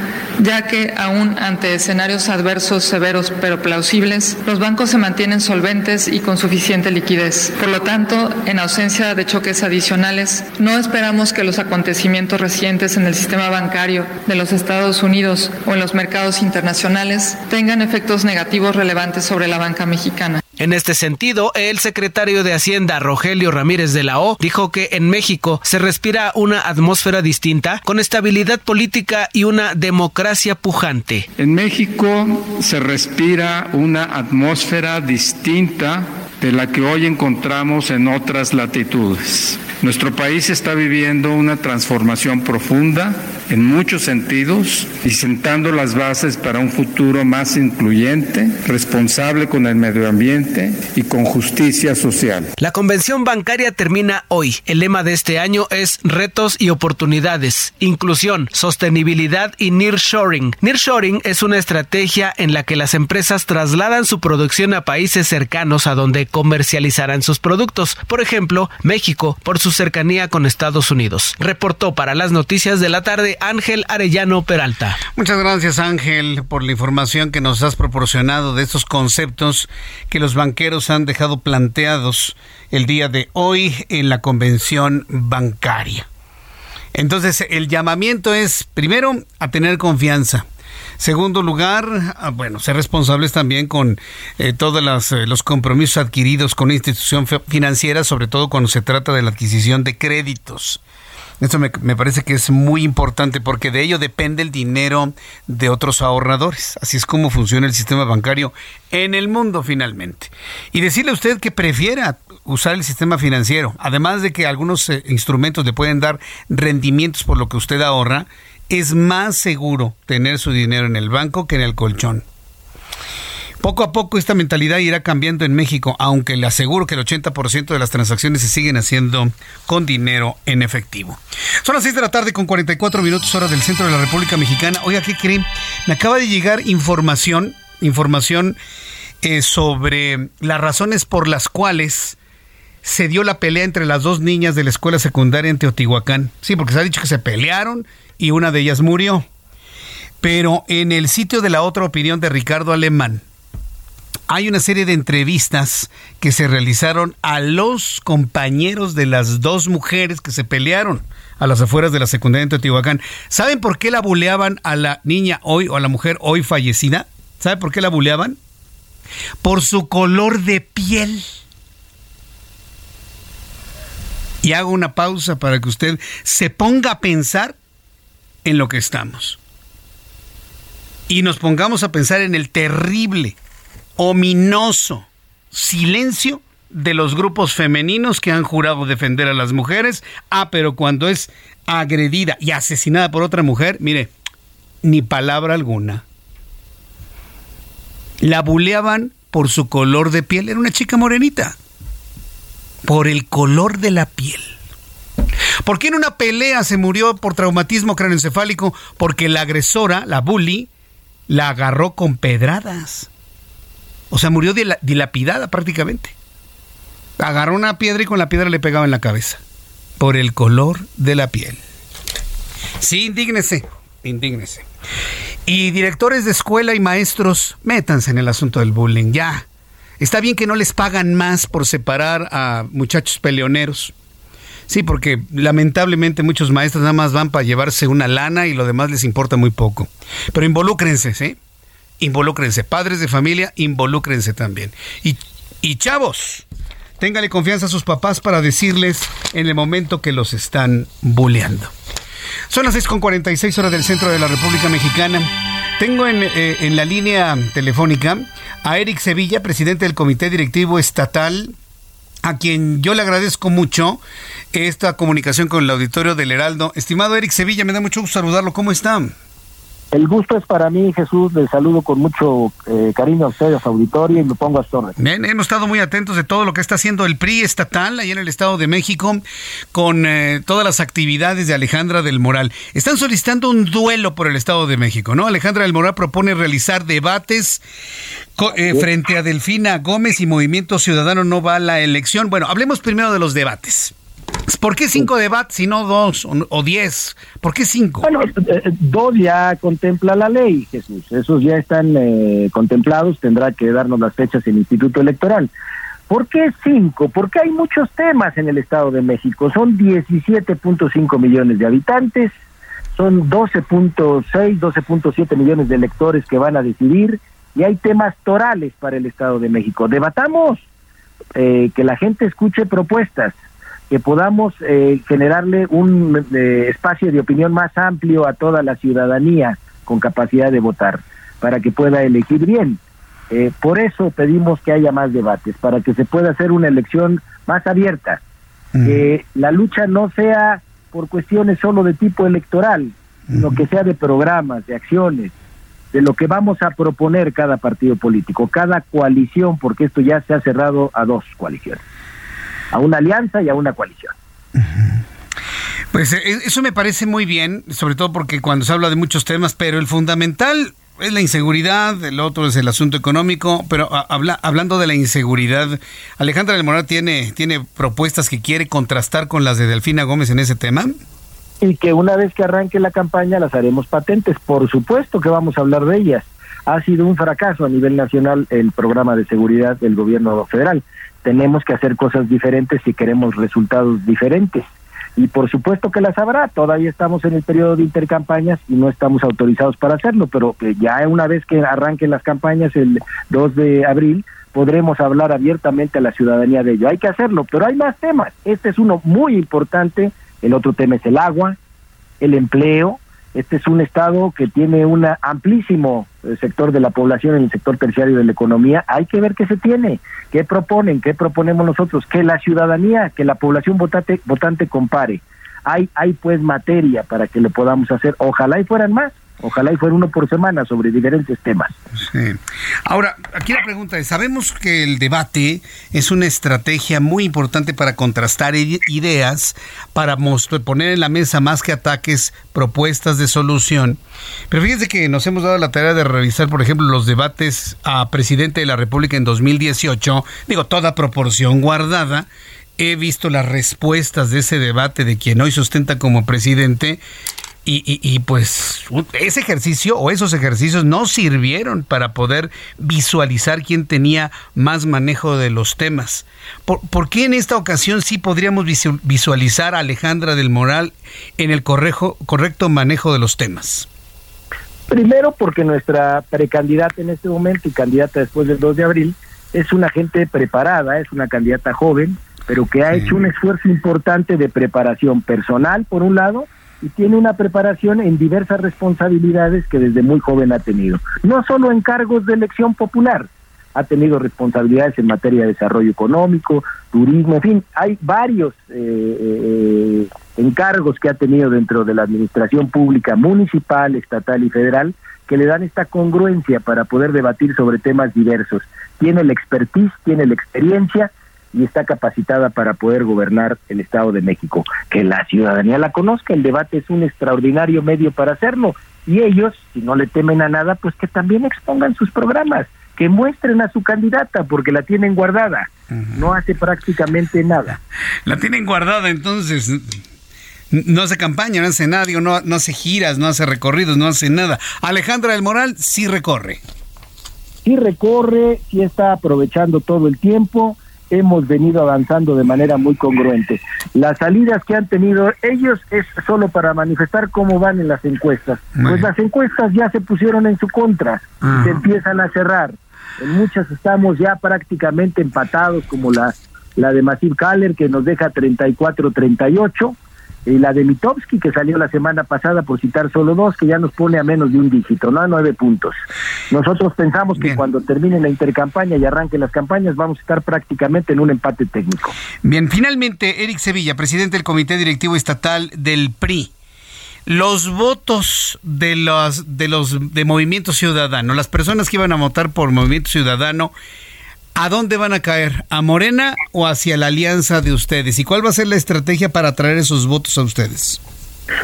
ya que aún ante escenarios adversos severos pero plausibles, los bancos se mantienen solventes y con suficiente liquidez. Por lo tanto, en ausencia de choques adicionales, no esperamos que los acontecimientos recientes en el sistema bancario de los Estados Unidos o en los mercados internacionales tengan efectos negativos relevantes sobre la banca mexicana. En este sentido, el secretario de Hacienda, Rogelio Ramírez de la O, dijo que en México se respira una atmósfera distinta, con estabilidad política y una democracia pujante. En México se respira una atmósfera distinta de la que hoy encontramos en otras latitudes. Nuestro país está viviendo una transformación profunda en muchos sentidos y sentando las bases para un futuro más incluyente, responsable con el medio ambiente y con justicia social. La convención bancaria termina hoy. El lema de este año es retos y oportunidades, inclusión, sostenibilidad y nearshoring. Nearshoring es una estrategia en la que las empresas trasladan su producción a países cercanos a donde comercializarán sus productos. Por ejemplo, México, por su cercanía con Estados Unidos. Reportó para las noticias de la tarde Ángel Arellano Peralta. Muchas gracias Ángel por la información que nos has proporcionado de estos conceptos que los banqueros han dejado planteados el día de hoy en la convención bancaria. Entonces, el llamamiento es, primero, a tener confianza. Segundo lugar, bueno, ser responsables también con eh, todos eh, los compromisos adquiridos con la institución financiera, sobre todo cuando se trata de la adquisición de créditos. Esto me, parece que es muy importante porque de ello depende el dinero de otros ahorradores. Así es como funciona el sistema bancario en el mundo finalmente. Y decirle a usted que prefiera usar el sistema financiero, además de que algunos eh, instrumentos le pueden dar rendimientos por lo que usted ahorra, es más seguro tener su dinero en el banco que en el colchón. Poco a poco esta mentalidad irá cambiando en México, aunque le aseguro que el 80% de las transacciones se siguen haciendo con dinero en efectivo. Son las 6 de la tarde con 44 minutos hora del centro de la República Mexicana. Oiga, ¿qué creen? Me acaba de llegar información, información eh, sobre las razones por las cuales se dio la pelea entre las dos niñas de la escuela secundaria en Teotihuacán. Sí, porque se ha dicho que se pelearon y una de ellas murió. Pero en el sitio de la otra opinión de Ricardo Alemán, hay una serie de entrevistas que se realizaron a los compañeros de las dos mujeres que se pelearon a las afueras de la secundaria en Teotihuacán. ¿Saben por qué la buleaban a la niña hoy o a la mujer hoy fallecida? ¿Saben por qué la buleaban? Por su color de piel. Y hago una pausa para que usted se ponga a pensar en lo que estamos. Y nos pongamos a pensar en el terrible ominoso silencio de los grupos femeninos que han jurado defender a las mujeres. Ah, pero cuando es agredida y asesinada por otra mujer, mire, ni palabra alguna. La buleaban por su color de piel. Era una chica morenita. Por el color de la piel. ¿Por qué en una pelea se murió por traumatismo craneoencefálico? Porque la agresora, la bully, la agarró con pedradas. O sea, murió dilapidada prácticamente. Agarró una piedra y con la piedra le pegaba en la cabeza. Por el color de la piel. Sí, indígnese, indígnese. Y directores de escuela y maestros, métanse en el asunto del bullying, ya. Está bien que no les pagan más por separar a muchachos peleoneros. Sí, porque lamentablemente muchos maestros nada más van para llevarse una lana y lo demás les importa muy poco. Pero involúcrense, ¿sí? involúcrense. Padres de familia, involúcrense también. Y, y chavos, téngale confianza a sus papás para decirles en el momento que los están bulleando. Son las 6.46 horas del centro de la República Mexicana. Tengo en, eh, en la línea telefónica a Eric Sevilla, presidente del Comité Directivo Estatal, a quien yo le agradezco mucho esta comunicación con el auditorio del Heraldo. Estimado Eric Sevilla, me da mucho gusto saludarlo. ¿Cómo está? El gusto es para mí, Jesús. Les saludo con mucho eh, cariño a ustedes, auditorio, y me pongo a su Bien, hemos estado muy atentos de todo lo que está haciendo el PRI estatal ahí en el Estado de México con eh, todas las actividades de Alejandra del Moral. Están solicitando un duelo por el Estado de México, ¿no? Alejandra del Moral propone realizar debates eh, frente a Delfina Gómez y Movimiento Ciudadano no va a la elección. Bueno, hablemos primero de los debates. ¿Por qué cinco debates y no dos o, diez? ¿Por qué cinco? Bueno, eh, eh, dos ya contempla la ley, Jesús. Esos ya están eh, contemplados. Tendrá que darnos las fechas el Instituto Electoral. ¿Por qué cinco? Porque hay muchos temas en el Estado de México. Son 17.5 millones de habitantes, son 12.6, 12.7 millones de electores que van a decidir y hay temas torales para el Estado de México. Debatamos, que la gente escuche propuestas, que podamos eh, generarle un eh, espacio de opinión más amplio a toda la ciudadanía con capacidad de votar, para que pueda elegir bien. Eh, por eso pedimos que haya más debates, para que se pueda hacer una elección más abierta, que la lucha no sea por cuestiones solo de tipo electoral, sino que sea de programas, de acciones, de lo que vamos a proponer cada partido político, cada coalición, porque esto ya se ha cerrado a dos coaliciones, a una alianza y a una coalición. Pues eh, eso me parece muy bien, sobre todo porque cuando se habla de muchos temas, pero el fundamental es la inseguridad, el otro es el asunto económico, pero habla, hablando de la inseguridad, Alejandra del Moral tiene, tiene propuestas que quiere contrastar con las de Delfina Gómez en ese tema. Y que una vez que arranque la campaña las haremos patentes, por supuesto que vamos a hablar de ellas. Ha sido un fracaso a nivel nacional el programa de seguridad del gobierno federal. Tenemos que hacer cosas diferentes si queremos resultados diferentes y por supuesto que las habrá. Todavía estamos en el periodo de intercampañas y no estamos autorizados para hacerlo, pero ya una vez que arranquen las campañas el 2 de abril, podremos hablar abiertamente a la ciudadanía de ello. Hay que hacerlo, pero hay más temas. Este es uno muy importante. El otro tema es el agua, el empleo, este es un estado que tiene un amplísimo eh, sector de la población en el sector terciario de la economía. Hay que ver qué se tiene, qué proponen, qué proponemos nosotros, que la ciudadanía, que la población votante, votante compare. Hay, hay pues materia para que lo podamos hacer. Ojalá y fueran más. Ojalá y fuera uno por semana sobre diferentes temas. Ahora, aquí la pregunta es, sabemos que el debate es una estrategia muy importante para contrastar ideas, para poner en la mesa más que ataques, propuestas de solución. Pero fíjense que nos hemos dado la tarea de revisar, por ejemplo, los debates a presidente de la República en 2018, digo, toda proporción guardada, he visto las respuestas de ese debate de quien hoy sustenta como presidente y, y, pues ese ejercicio o esos ejercicios no sirvieron para poder visualizar quién tenía más manejo de los temas. ¿Por, qué en esta ocasión sí podríamos visualizar a Alejandra del Moral en el correjo, correcto manejo de los temas? Primero porque nuestra precandidata en este momento y candidata después del 2 de abril es una gente preparada, es una candidata joven, pero que ha hecho un esfuerzo importante de preparación personal, por un lado, y tiene una preparación en diversas responsabilidades que desde muy joven ha tenido. No solo en cargos de elección popular, ha tenido responsabilidades en materia de desarrollo económico, turismo, en fin, hay varios eh, eh, encargos que ha tenido dentro de la administración pública municipal, estatal y federal que le dan esta congruencia para poder debatir sobre temas diversos. Tiene la expertise, tiene la experiencia y está capacitada para poder gobernar el Estado de México. Que la ciudadanía la conozca, el debate es un extraordinario medio para hacerlo. Y ellos, si no le temen a nada, pues que también expongan sus programas, que muestren a su candidata, porque la tienen guardada. No hace prácticamente nada. La tienen guardada, entonces. No hace campaña, no hace nada, no, no hace giras, no hace recorridos, no hace nada. Alejandra del Moral sí recorre. Sí recorre, sí está aprovechando todo el tiempo hemos venido avanzando de manera muy congruente. Las salidas que han tenido ellos es solo para manifestar cómo van en las encuestas. Pues las encuestas ya se pusieron en su contra, se empiezan a cerrar. En muchas estamos ya prácticamente empatados, como la, la de Masiv Kaller, que nos deja 34-38 y la de Mitowski, que salió la semana pasada, por citar solo dos, que ya nos pone a menos de un dígito, no a nueve puntos. Nosotros pensamos que cuando termine la intercampaña y arranquen las campañas, vamos a estar prácticamente en un empate técnico. Bien, finalmente, Eric Sevilla, presidente del Comité Directivo Estatal del PRI. Los votos de los de los de Movimiento Ciudadano, las personas que iban a votar por Movimiento Ciudadano, ¿A dónde van a caer? ¿A Morena o hacia la alianza de ustedes? ¿Y cuál va a ser la estrategia para atraer esos votos a ustedes?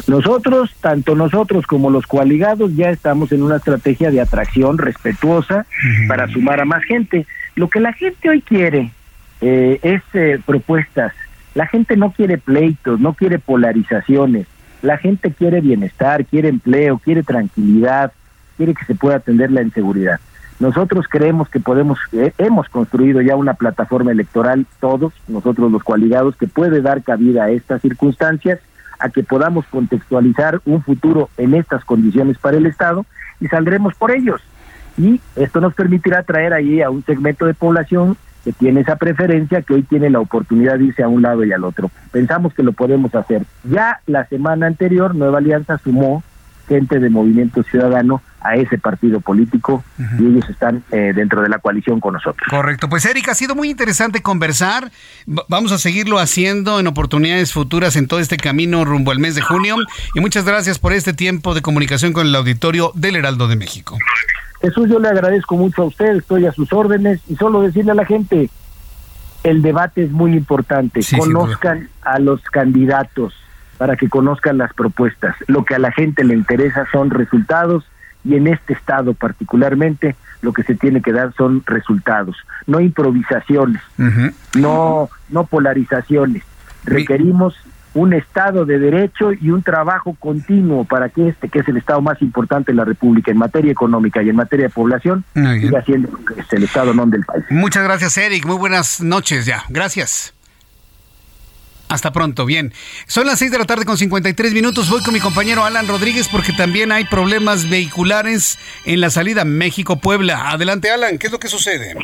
Nosotros, tanto nosotros como los coaligados, ya estamos en una estrategia de atracción respetuosa para sumar a más gente. Lo que la gente hoy quiere eh, es eh, propuestas. La gente no quiere pleitos, no quiere polarizaciones. La gente quiere bienestar, quiere empleo, quiere tranquilidad, quiere que se pueda atender la inseguridad. Nosotros creemos que podemos, eh, hemos construido ya una plataforma electoral, todos, nosotros los coaligados, que puede dar cabida a estas circunstancias, a que podamos contextualizar un futuro en estas condiciones para el Estado y saldremos por ellos. Y esto nos permitirá traer ahí a un segmento de población que tiene esa preferencia, que hoy tiene la oportunidad de irse a un lado y al otro. Pensamos que lo podemos hacer. Ya la semana anterior, Nueva Alianza sumó gente de Movimiento Ciudadano a ese partido político y ellos están eh, dentro de la coalición con nosotros. Correcto. Pues Erika, ha sido muy interesante conversar. vamos a seguirlo haciendo en oportunidades futuras en todo este camino rumbo al mes de junio. Y muchas gracias por este tiempo de comunicación con el auditorio del Heraldo de México. Jesús, yo le agradezco mucho a usted, estoy a sus órdenes y solo decirle a la gente, el debate es muy importante, conozcan a los candidatos para que conozcan las propuestas. Lo que a la gente le interesa son resultados y en este estado particularmente lo que se tiene que dar son resultados, no improvisaciones, no no polarizaciones. Requerimos un estado de derecho y un trabajo continuo para que este, que es el estado más importante de la República en materia económica y en materia de población, siga siendo el estado non del país. Muchas gracias, Eric. Muy buenas noches ya. Gracias. Hasta pronto, bien. Son las 6 de la tarde con 53 minutos. Voy con mi compañero Alan Rodríguez porque también hay problemas vehiculares en la salida México-Puebla. Adelante, Alan, ¿qué es lo que sucede?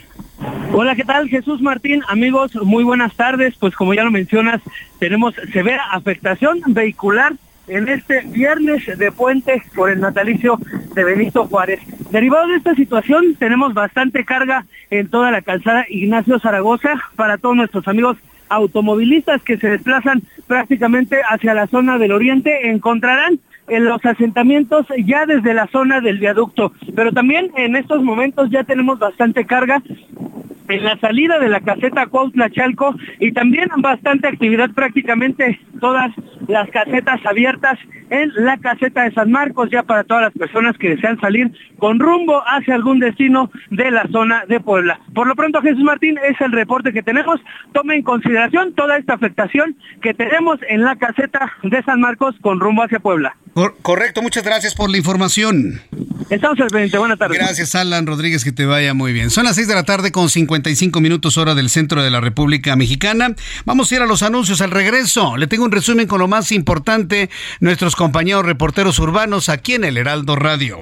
Hola, ¿qué tal? Jesús Martín, amigos, muy buenas tardes. Pues como ya lo mencionas, tenemos severa afectación vehicular en este viernes de puente por el natalicio de Benito Juárez. Derivado de esta situación, tenemos bastante carga en toda la calzada Ignacio Zaragoza para todos nuestros amigos automovilistas que se desplazan prácticamente hacia la zona del oriente. Encontrarán en los asentamientos ya desde la zona del viaducto, pero también en estos momentos ya tenemos bastante carga en la salida de la caseta Cuautla Chalco y también bastante actividad prácticamente todas las casetas abiertas en la caseta de San Marcos ya para todas las personas que desean salir con rumbo hacia algún destino de la zona de Puebla. Por lo pronto Jesús Martín es el reporte que tenemos. Tome en consideración toda esta afectación que tenemos en la caseta de San Marcos con rumbo hacia Puebla. Correcto, muchas gracias por la información. Estamos al pendiente, buenas tardes. Gracias Alan Rodríguez, que te vaya muy bien. Son las 6 de la tarde con 55 minutos hora del centro de la República Mexicana. Vamos a ir a los anuncios al regreso. Le tengo un resumen con lo más importante, nuestros compañeros reporteros urbanos aquí en el Heraldo Radio.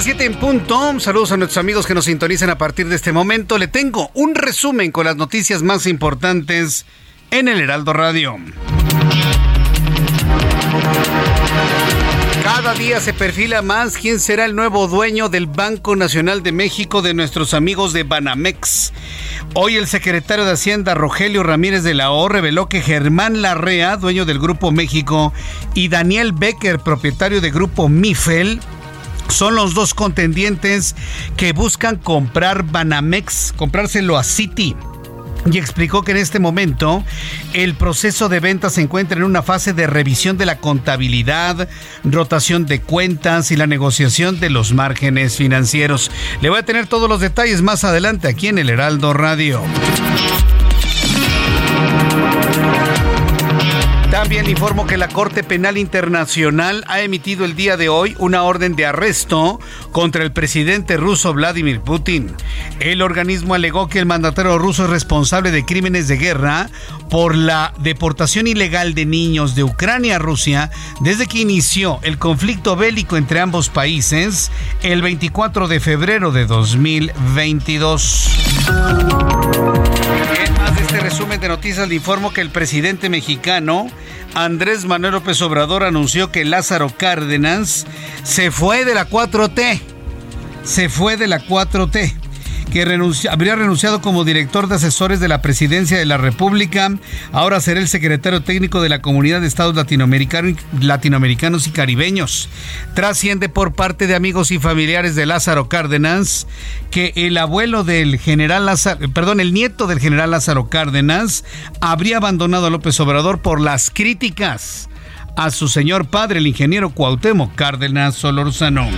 Las 7 en punto. Saludos a nuestros amigos que nos sintonizan a partir de este momento. Le tengo un resumen con las noticias más importantes en el Heraldo Radio. Cada día se perfila más quién será el nuevo dueño del Banco Nacional de México de nuestros amigos de Banamex. Hoy el secretario de Hacienda Rogelio Ramírez de la O reveló que Germán Larrea, dueño del Grupo México, y Daniel Becker, propietario de Grupo Mifel, son los dos contendientes que buscan comprar Banamex, comprárselo a Citi y explicó que en este momento el proceso de venta se encuentra en una fase de revisión de la contabilidad, rotación de cuentas y la negociación de los márgenes financieros. Le voy a tener todos los detalles más adelante aquí en el Heraldo Radio. También informo que la Corte Penal Internacional ha emitido el día de hoy una orden de arresto contra el presidente ruso Vladimir Putin. El organismo alegó que el mandatario ruso es responsable de crímenes de guerra por la deportación ilegal de niños de Ucrania a Rusia desde que inició el conflicto bélico entre ambos países el 24 de febrero de 2022. Este resumen de noticias le informo que el presidente mexicano Andrés Manuel López Obrador anunció que Lázaro Cárdenas se fue de la 4T. Se fue de la 4T. Que habría renunciado como director de asesores de la presidencia de la República. Ahora será el secretario técnico de la Comunidad de Estados Latinoamericanos y Caribeños. Trasciende por parte de amigos y familiares de Lázaro Cárdenas que el abuelo del general Lázaro, perdón, el nieto del general Lázaro Cárdenas habría abandonado a López Obrador por las críticas a su señor padre, el ingeniero Cuauhtémoc Cárdenas Solorzano.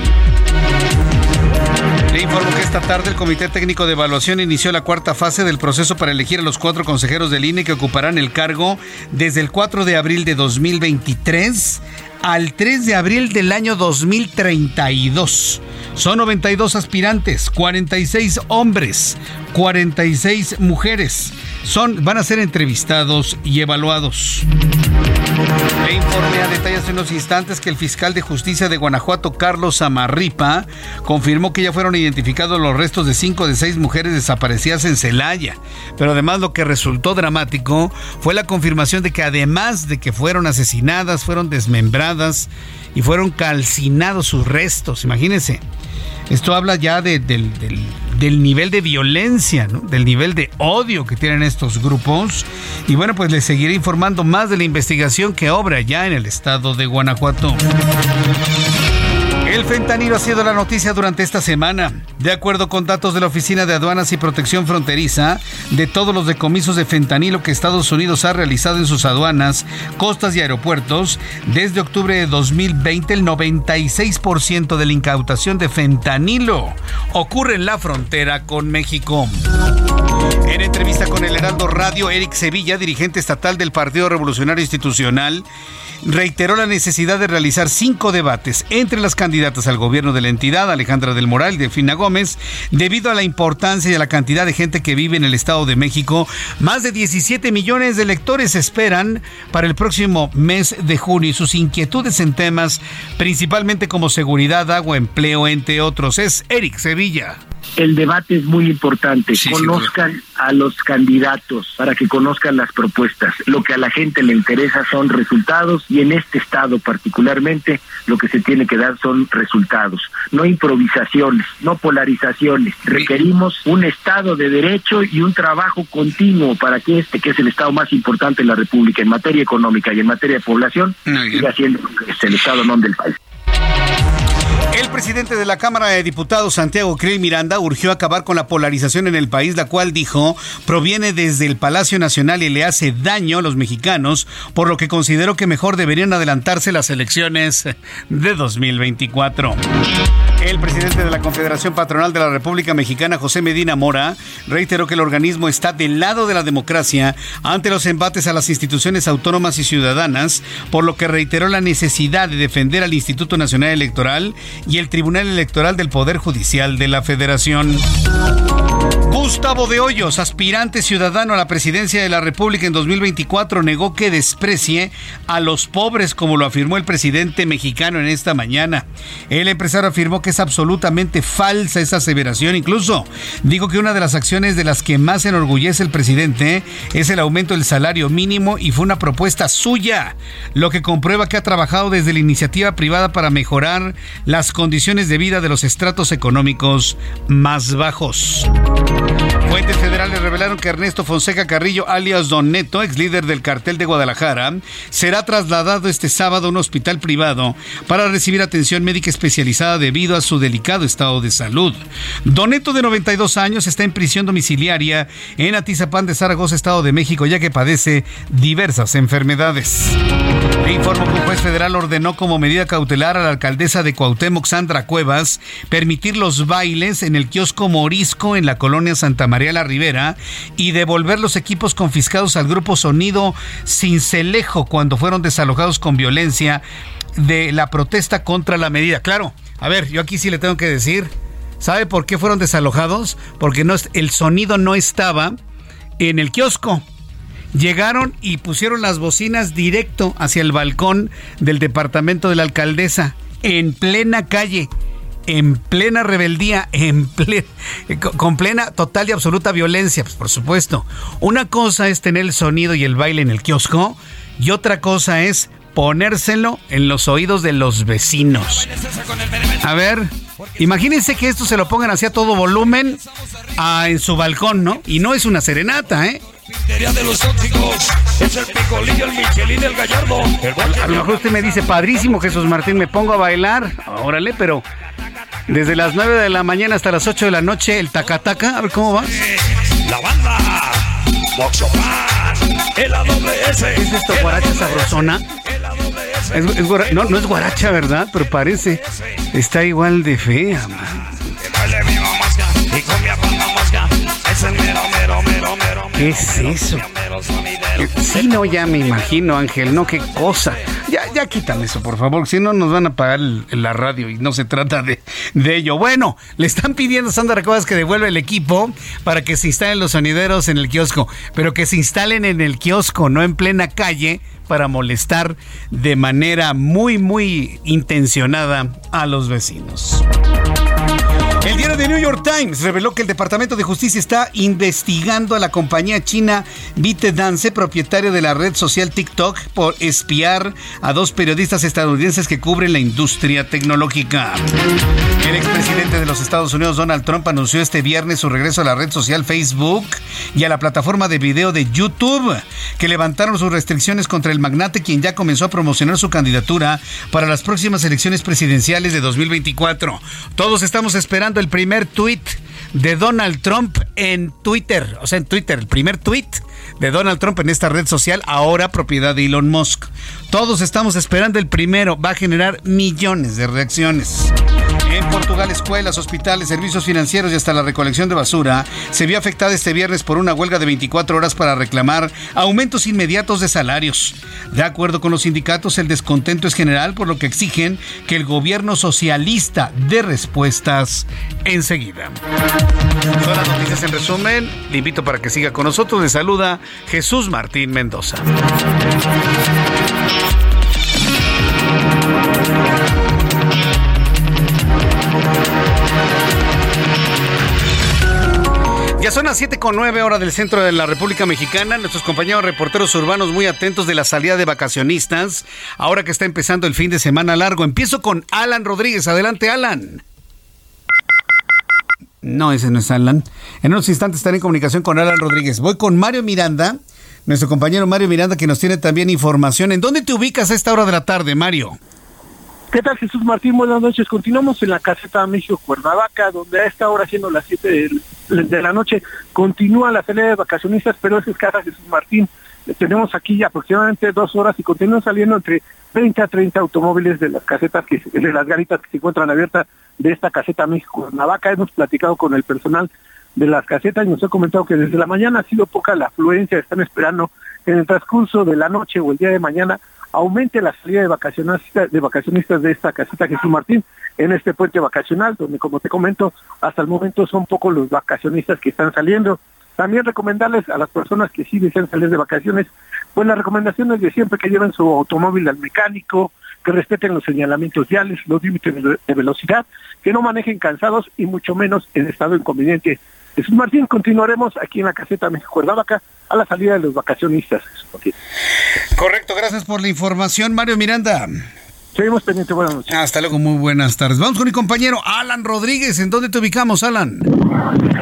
Le informo que esta tarde el Comité Técnico de Evaluación inició la cuarta fase del proceso para elegir a los cuatro consejeros del INE que ocuparán el cargo desde el 4 de abril de 2023 al 3 de abril del año 2032. Son 92 aspirantes, 46 hombres, 46 mujeres. Son, van a ser entrevistados y evaluados. Le informé a detalles en unos instantes que el fiscal de justicia de Guanajuato, Carlos Amarripa, confirmó que ya fueron identificados los restos de cinco de seis mujeres desaparecidas en Celaya. Pero además lo que resultó dramático fue la confirmación de que además de que fueron asesinadas, fueron desmembradas y fueron calcinados sus restos. Imagínense. Esto habla ya del, nivel de violencia, del nivel de odio que tienen estos grupos. Y bueno, pues les seguiré informando más de la investigación que obra ya en el estado de Guanajuato. Fentanilo ha sido la noticia durante esta semana. De acuerdo con datos de la Oficina de Aduanas y Protección Fronteriza, de todos los decomisos de fentanilo que Estados Unidos ha realizado en sus aduanas, costas y aeropuertos, desde octubre de 2020 el 96% de la incautación de fentanilo ocurre en la frontera con México. En entrevista con el Heraldo Radio, Eric Sevilla, dirigente estatal del Partido Revolucionario Institucional, reiteró la necesidad de realizar cinco debates entre las candidatas al gobierno de la entidad, Alejandra del Moral y Delfina Gómez, debido a la importancia y a la cantidad de gente que vive en el Estado de México. Más de 17 millones de electores esperan para el próximo mes de junio y sus inquietudes en temas principalmente como seguridad, agua, empleo, entre otros. Es Eric Sevilla el debate es muy importante. conozcan a los candidatos para que conozcan las propuestas. Lo que a la gente le interesa son resultados y en este estado particularmente lo que se tiene que dar son resultados, no improvisaciones, no polarizaciones. Requerimos un estado de derecho y un trabajo continuo para que este, que es el estado más importante en la República en materia económica y en materia de población, siga siendo el estado no del país. El presidente de la Cámara de Diputados, Santiago Krill Miranda, urgió acabar con la polarización en el país, la cual dijo proviene desde el Palacio Nacional y le hace daño a los mexicanos, por lo que consideró que mejor deberían adelantarse las elecciones de 2024. El presidente de la Confederación Patronal de la República Mexicana, José Medina Mora, reiteró que el organismo está del lado de la democracia ante los embates a las instituciones autónomas y ciudadanas, por lo que reiteró la necesidad de defender al Instituto Nacional Electoral y el Tribunal Electoral del Poder Judicial de la Federación. Gustavo de Hoyos, aspirante ciudadano a la presidencia de la República en 2024, negó que desprecie a los pobres, como lo afirmó el presidente mexicano en esta mañana. El empresario afirmó que es absolutamente falsa esa aseveración. Incluso dijo que una de las acciones de las que más enorgullece el presidente es el aumento del salario mínimo y fue una propuesta suya, lo que comprueba que ha trabajado desde la iniciativa privada para mejorar las condiciones de vida de los estratos económicos más bajos. Fuentes federales revelaron que Ernesto Fonseca Carrillo, alias Don Neto, ex líder del cartel de Guadalajara, será trasladado este sábado a un hospital privado para recibir atención médica especializada debido a su delicado estado de salud. Don Neto, de 92 años, está en prisión domiciliaria en Atizapán de Zaragoza, Estado de México, ya que padece diversas enfermedades. Le informo que un juez federal ordenó como medida cautelar a la alcaldesa de Cuauhtémoc, Sandra Cuevas, permitir los bailes en el kiosco Morisco en la colonia Santa María la Rivera y devolver los equipos confiscados al grupo Sonido Cincelejo cuando fueron desalojados con violencia de la protesta contra la medida. Claro, a ver, yo aquí sí le tengo que decir, ¿sabe por qué fueron desalojados? Porque no, el sonido no estaba en el kiosco. Llegaron y pusieron las bocinas directo hacia el balcón del departamento de la alcaldesa, en plena calle, en plena rebeldía, en con plena total y absoluta violencia, pues por supuesto. Una cosa es tener el sonido y el baile en el kiosco y otra cosa es ponérselo en los oídos de los vecinos. A ver, Imagínense que esto se lo pongan así a todo volumen en su balcón, ¿no? Y no es una serenata, ¿eh? De los es el picolillo, el michelín, el gallardo. a lo mejor usted me dice, padrísimo Jesús Martín, me pongo a bailar. Órale, pero desde las 9 de la mañana hasta las 8 de la noche, el tacataca, a ver cómo va. La banda, ¿Qué es esto, guaracha sabrosona? no, no es guaracha, ¿verdad? Pero parece. Está igual de fea, man. ¿Qué es eso? Sí, no, ya me imagino, Ángel, no, qué cosa. Ya, ya quitan eso, por favor, si no nos van a pagar la radio y no se trata de, de ello. Bueno, le están pidiendo a Sandra Recodas que devuelva el equipo para que se instalen los sonideros en el kiosco, pero que se instalen en el kiosco, no en plena calle, para molestar de manera muy, muy intencionada a los vecinos. El diario de New York Times reveló que el Departamento de Justicia está investigando a la compañía china ByteDance, propietaria de la red social TikTok, por espiar a dos periodistas estadounidenses que cubren la industria tecnológica. El expresidente de los Estados Unidos, Donald Trump, anunció este viernes su regreso a la red social Facebook y a la plataforma de video de YouTube, que levantaron sus restricciones contra el magnate, quien ya comenzó a promocionar su candidatura para las próximas elecciones presidenciales de 2024. Todos estamos esperando el primer tweet de Donald Trump en Twitter, o sea, en Twitter, el primer tweet de Donald Trump en esta red social, ahora propiedad de Elon Musk. Todos estamos esperando el primero, va a generar millones de reacciones. En Portugal, escuelas, hospitales, servicios financieros y hasta la recolección de basura se vio afectada este viernes por una huelga de 24 horas para reclamar aumentos inmediatos de salarios. De acuerdo con los sindicatos, el descontento es general, por lo que exigen que el gobierno socialista dé respuestas enseguida. Son las noticias en resumen. Le invito para que siga con nosotros. Le saluda Jesús Martín Mendoza. Ya son las 7 con 9 horas del centro de la República Mexicana. Nuestros compañeros reporteros urbanos muy atentos de la salida de vacacionistas. Ahora que está empezando el fin de semana largo. Empiezo con Alan Rodríguez. Adelante, Alan. No, ese no es Alan. En unos instantes estaré en comunicación con Alan Rodríguez. Voy con Mario Miranda, nuestro compañero Mario Miranda, que nos tiene también información. ¿En dónde te ubicas a esta hora de la tarde, Mario? ¿Qué tal Jesús Martín? Buenas noches. Continuamos en la caseta México Cuernavaca, donde a esta hora, siendo las 7 de, la noche, continúa la salida de vacacionistas, pero es escasa Jesús Martín. Tenemos aquí ya aproximadamente dos horas y continúan saliendo entre 30 a 30 automóviles de las casetas, que, de las garitas que se encuentran abiertas de esta caseta México Cuernavaca. Hemos platicado con el personal de las casetas y nos ha comentado que desde la mañana ha sido poca la afluencia, están esperando en el transcurso de la noche o el día de mañana aumente la salida de vacacionistas, de vacacionistas de esta casita Jesús Martín en este puente vacacional, donde como te comento, hasta el momento son pocos los vacacionistas que están saliendo. También recomendarles a las personas que sí desean salir de vacaciones, pues las recomendaciones de siempre que lleven su automóvil al mecánico, que respeten los señalamientos viales, los límites de velocidad, que no manejen cansados y mucho menos en estado inconveniente. Jesús Martín, continuaremos aquí en la caseta México Cuernavaca a la salida de los vacacionistas. Correcto, gracias por la información, Mario Miranda. Seguimos pendientes, buenas noches. Hasta luego, muy buenas tardes. Vamos con mi compañero Alan Rodríguez. ¿En dónde te ubicamos, Alan?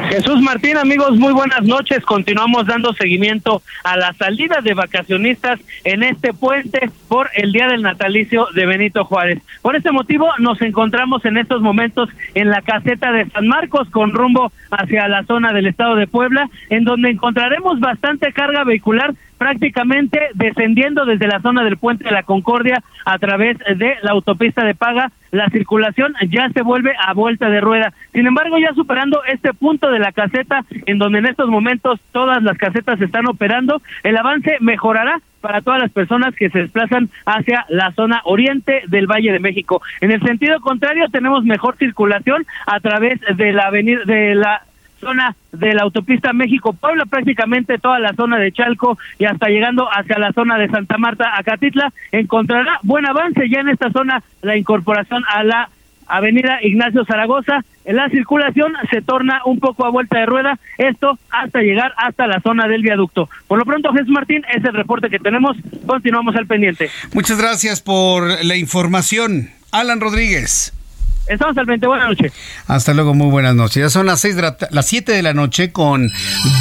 Jesús Martín, amigos, muy buenas noches. Continuamos dando seguimiento a la salida de vacacionistas en este puente por el Día del Natalicio de Benito Juárez. Por este motivo nos encontramos en estos momentos en la caseta de San Marcos con rumbo hacia la zona del estado de Puebla, en donde encontraremos bastante carga vehicular prácticamente descendiendo desde la zona del puente de la Concordia a través de la autopista de Paga, la circulación ya se vuelve a vuelta de rueda. Sin embargo, ya superando este punto de la caseta, en donde en estos momentos todas las casetas están operando, el avance mejorará para todas las personas que se desplazan hacia la zona oriente del Valle de México. En el sentido contrario, tenemos mejor circulación a través de la avenida de la zona de la autopista México-Puebla, prácticamente toda la zona de Chalco y hasta llegando hacia la zona de Santa Marta, Acatitla, encontrará buen avance ya en esta zona la incorporación a la avenida Ignacio Zaragoza. La circulación se torna un poco a vuelta de rueda, esto hasta llegar hasta la zona del viaducto. Por lo pronto, Jesús Martín, es el reporte que tenemos. Continuamos al pendiente. Muchas gracias por la información. Alan Rodríguez. Estamos al 20, buenas noches. Hasta luego, muy buenas noches. Ya son las, seis de las 7 de la noche con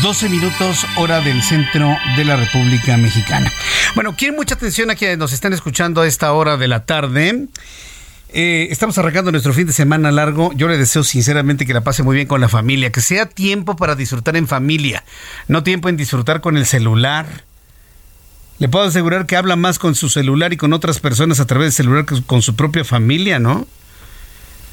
12 minutos hora del centro de la República Mexicana. Bueno, quieren mucha atención a quienes nos están escuchando a esta hora de la tarde. Eh, estamos arrancando nuestro fin de semana largo. Yo le deseo sinceramente que la pase muy bien con la familia, que sea tiempo para disfrutar en familia, no tiempo en disfrutar con el celular. Le puedo asegurar que habla más con su celular y con otras personas a través del celular que con su propia familia, ¿no?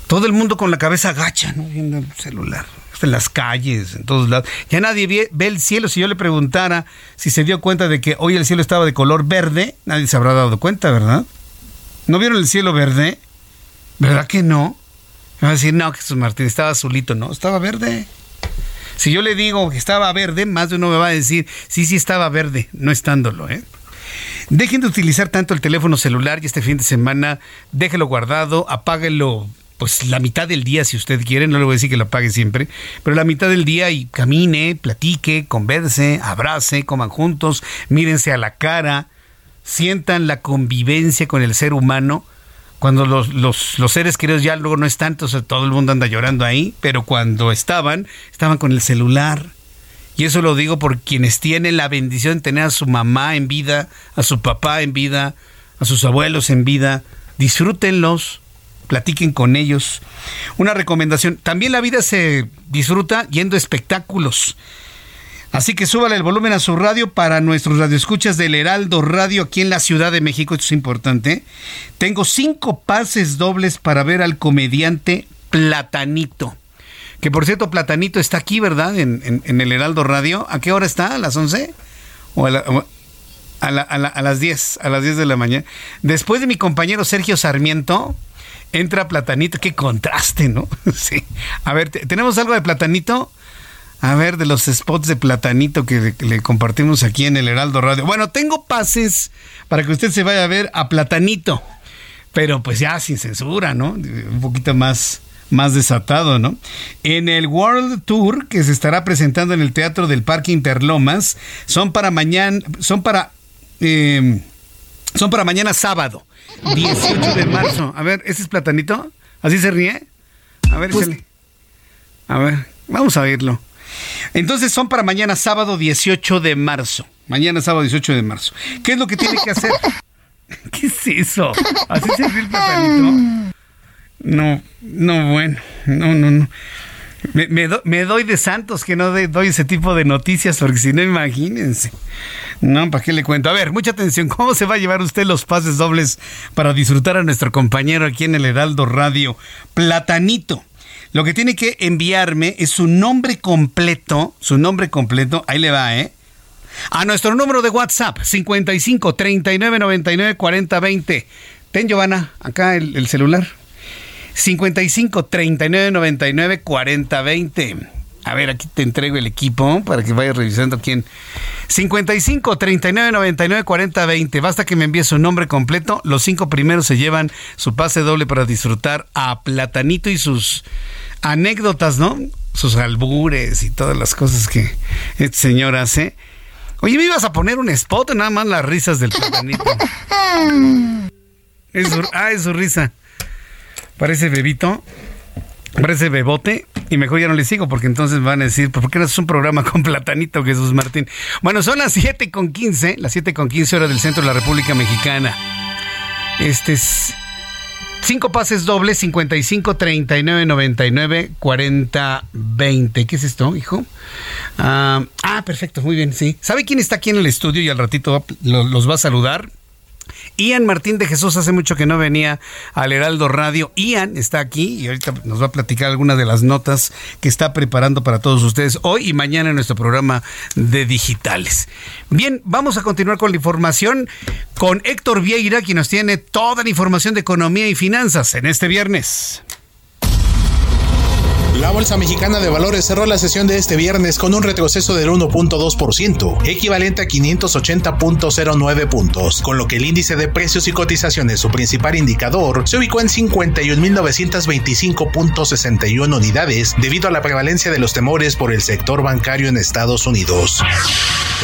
Todo el mundo con la cabeza agacha, ¿no? Viendo el celular. En las calles, en todos lados. Ya nadie ve, el cielo. Si yo le preguntara si se dio cuenta de que hoy el cielo estaba de color verde, nadie se habrá dado cuenta, ¿verdad? ¿No vieron el cielo verde? ¿Verdad que no? Me va a decir, no, Jesús Martín, estaba azulito. No, estaba verde. Si yo le digo que estaba verde, más de uno me va a decir, sí, sí estaba verde, no estándolo, ¿eh? Dejen de utilizar tanto el teléfono celular y este fin de semana déjelo guardado, apáguelo pues la mitad del día si usted quiere, no le voy a decir que lo apague siempre, pero la mitad del día y camine, platique, converse, abrace, coman juntos, mírense a la cara, sientan la convivencia con el ser humano cuando los, los, los, seres queridos ya luego no están, entonces todo el mundo anda llorando ahí, pero cuando estaban, estaban con el celular. Y eso lo digo por quienes tienen la bendición de tener a su mamá en vida, a su papá en vida, a sus abuelos en vida. Disfrútenlos, platiquen con ellos. Una recomendación, también la vida se disfruta yendo a espectáculos. Así que súbale el volumen a su radio para nuestros radioescuchas del Heraldo Radio aquí en la Ciudad de México. Esto es importante. Tengo cinco pases dobles para ver al comediante Platanito. Que por cierto, Platanito está aquí, ¿verdad? En, el Heraldo Radio. ¿A qué hora está? ¿A las 11? ¿O a, a, las 10? A las 10 de la mañana. Después de mi compañero Sergio Sarmiento, entra Platanito. Qué contraste, ¿no? sí. A ver, ¿tenemos algo de Platanito? A ver, de los spots de platanito que le, compartimos aquí en el Heraldo Radio. Bueno, tengo pases para que usted se vaya a ver a platanito, pero pues ya sin censura, ¿no? Un poquito más, más desatado, ¿no? En el World Tour que se estará presentando en el Teatro del Parque Interlomas, son para mañana, son para, em, son para mañana sábado, 18 de marzo. A ver, ¿ese es platanito? ¿Así se ríe? A ver, pues A ver, vamos a verlo. Entonces son para mañana sábado 18 de marzo. Mañana sábado 18 de marzo. ¿Qué es lo que tiene que hacer? ¿Qué es eso? ¿Así se ve el platanito? No, no, bueno, no, no, no. Me, doy de santos que no doy ese tipo de noticias, porque si no, imagínense. No, ¿para qué le cuento? A ver, mucha atención. ¿Cómo se va a llevar usted los pases dobles para disfrutar a nuestro compañero aquí en el Heraldo Radio? Platanito. Lo que tiene que enviarme es su nombre completo, su nombre completo, ahí le va, ¿eh? A nuestro número de WhatsApp, 55 39 99 40 20. Ten, Giovanna, acá el, celular. 55 39 99 40 20. A ver, aquí te entrego el equipo para que vayas revisando quién. 55 39 99 40 20. Basta que me envíe su nombre completo. Los cinco primeros se llevan su pase doble para disfrutar a Platanito y sus anécdotas, ¿no? Sus albures y todas las cosas que este señor hace. Oye, me ibas a poner un spot, nada más las risas del platanito. Es ah, es su risa. Parece bebito. Parece bebote. Y mejor ya no le sigo porque entonces van a decir, ¿por qué no es un programa con platanito, Jesús Martín? Bueno, son las 7 con 15, las 7 con 15 horas del centro de la República Mexicana. Este es Cinco pases dobles, 55 39 99 40 20. ¿Qué es esto, hijo? ah, ah perfecto, muy bien, sí. ¿Sabe quién está aquí en el estudio y al ratito los va a saludar? Ian Martín de Jesús hace mucho que no venía al Heraldo Radio. Ian está aquí y ahorita nos va a platicar algunas de las notas que está preparando para todos ustedes hoy y mañana en nuestro programa de digitales. Bien, vamos a continuar con la información con Héctor Vieira, quien nos tiene toda la información de economía y finanzas en este viernes. La Bolsa Mexicana de Valores cerró la sesión de este viernes con un retroceso del 1.2%, equivalente a 580.09 puntos, con lo que el índice de precios y cotizaciones, su principal indicador, se ubicó en 51.925.61 unidades debido a la prevalencia de los temores por el sector bancario en Estados Unidos.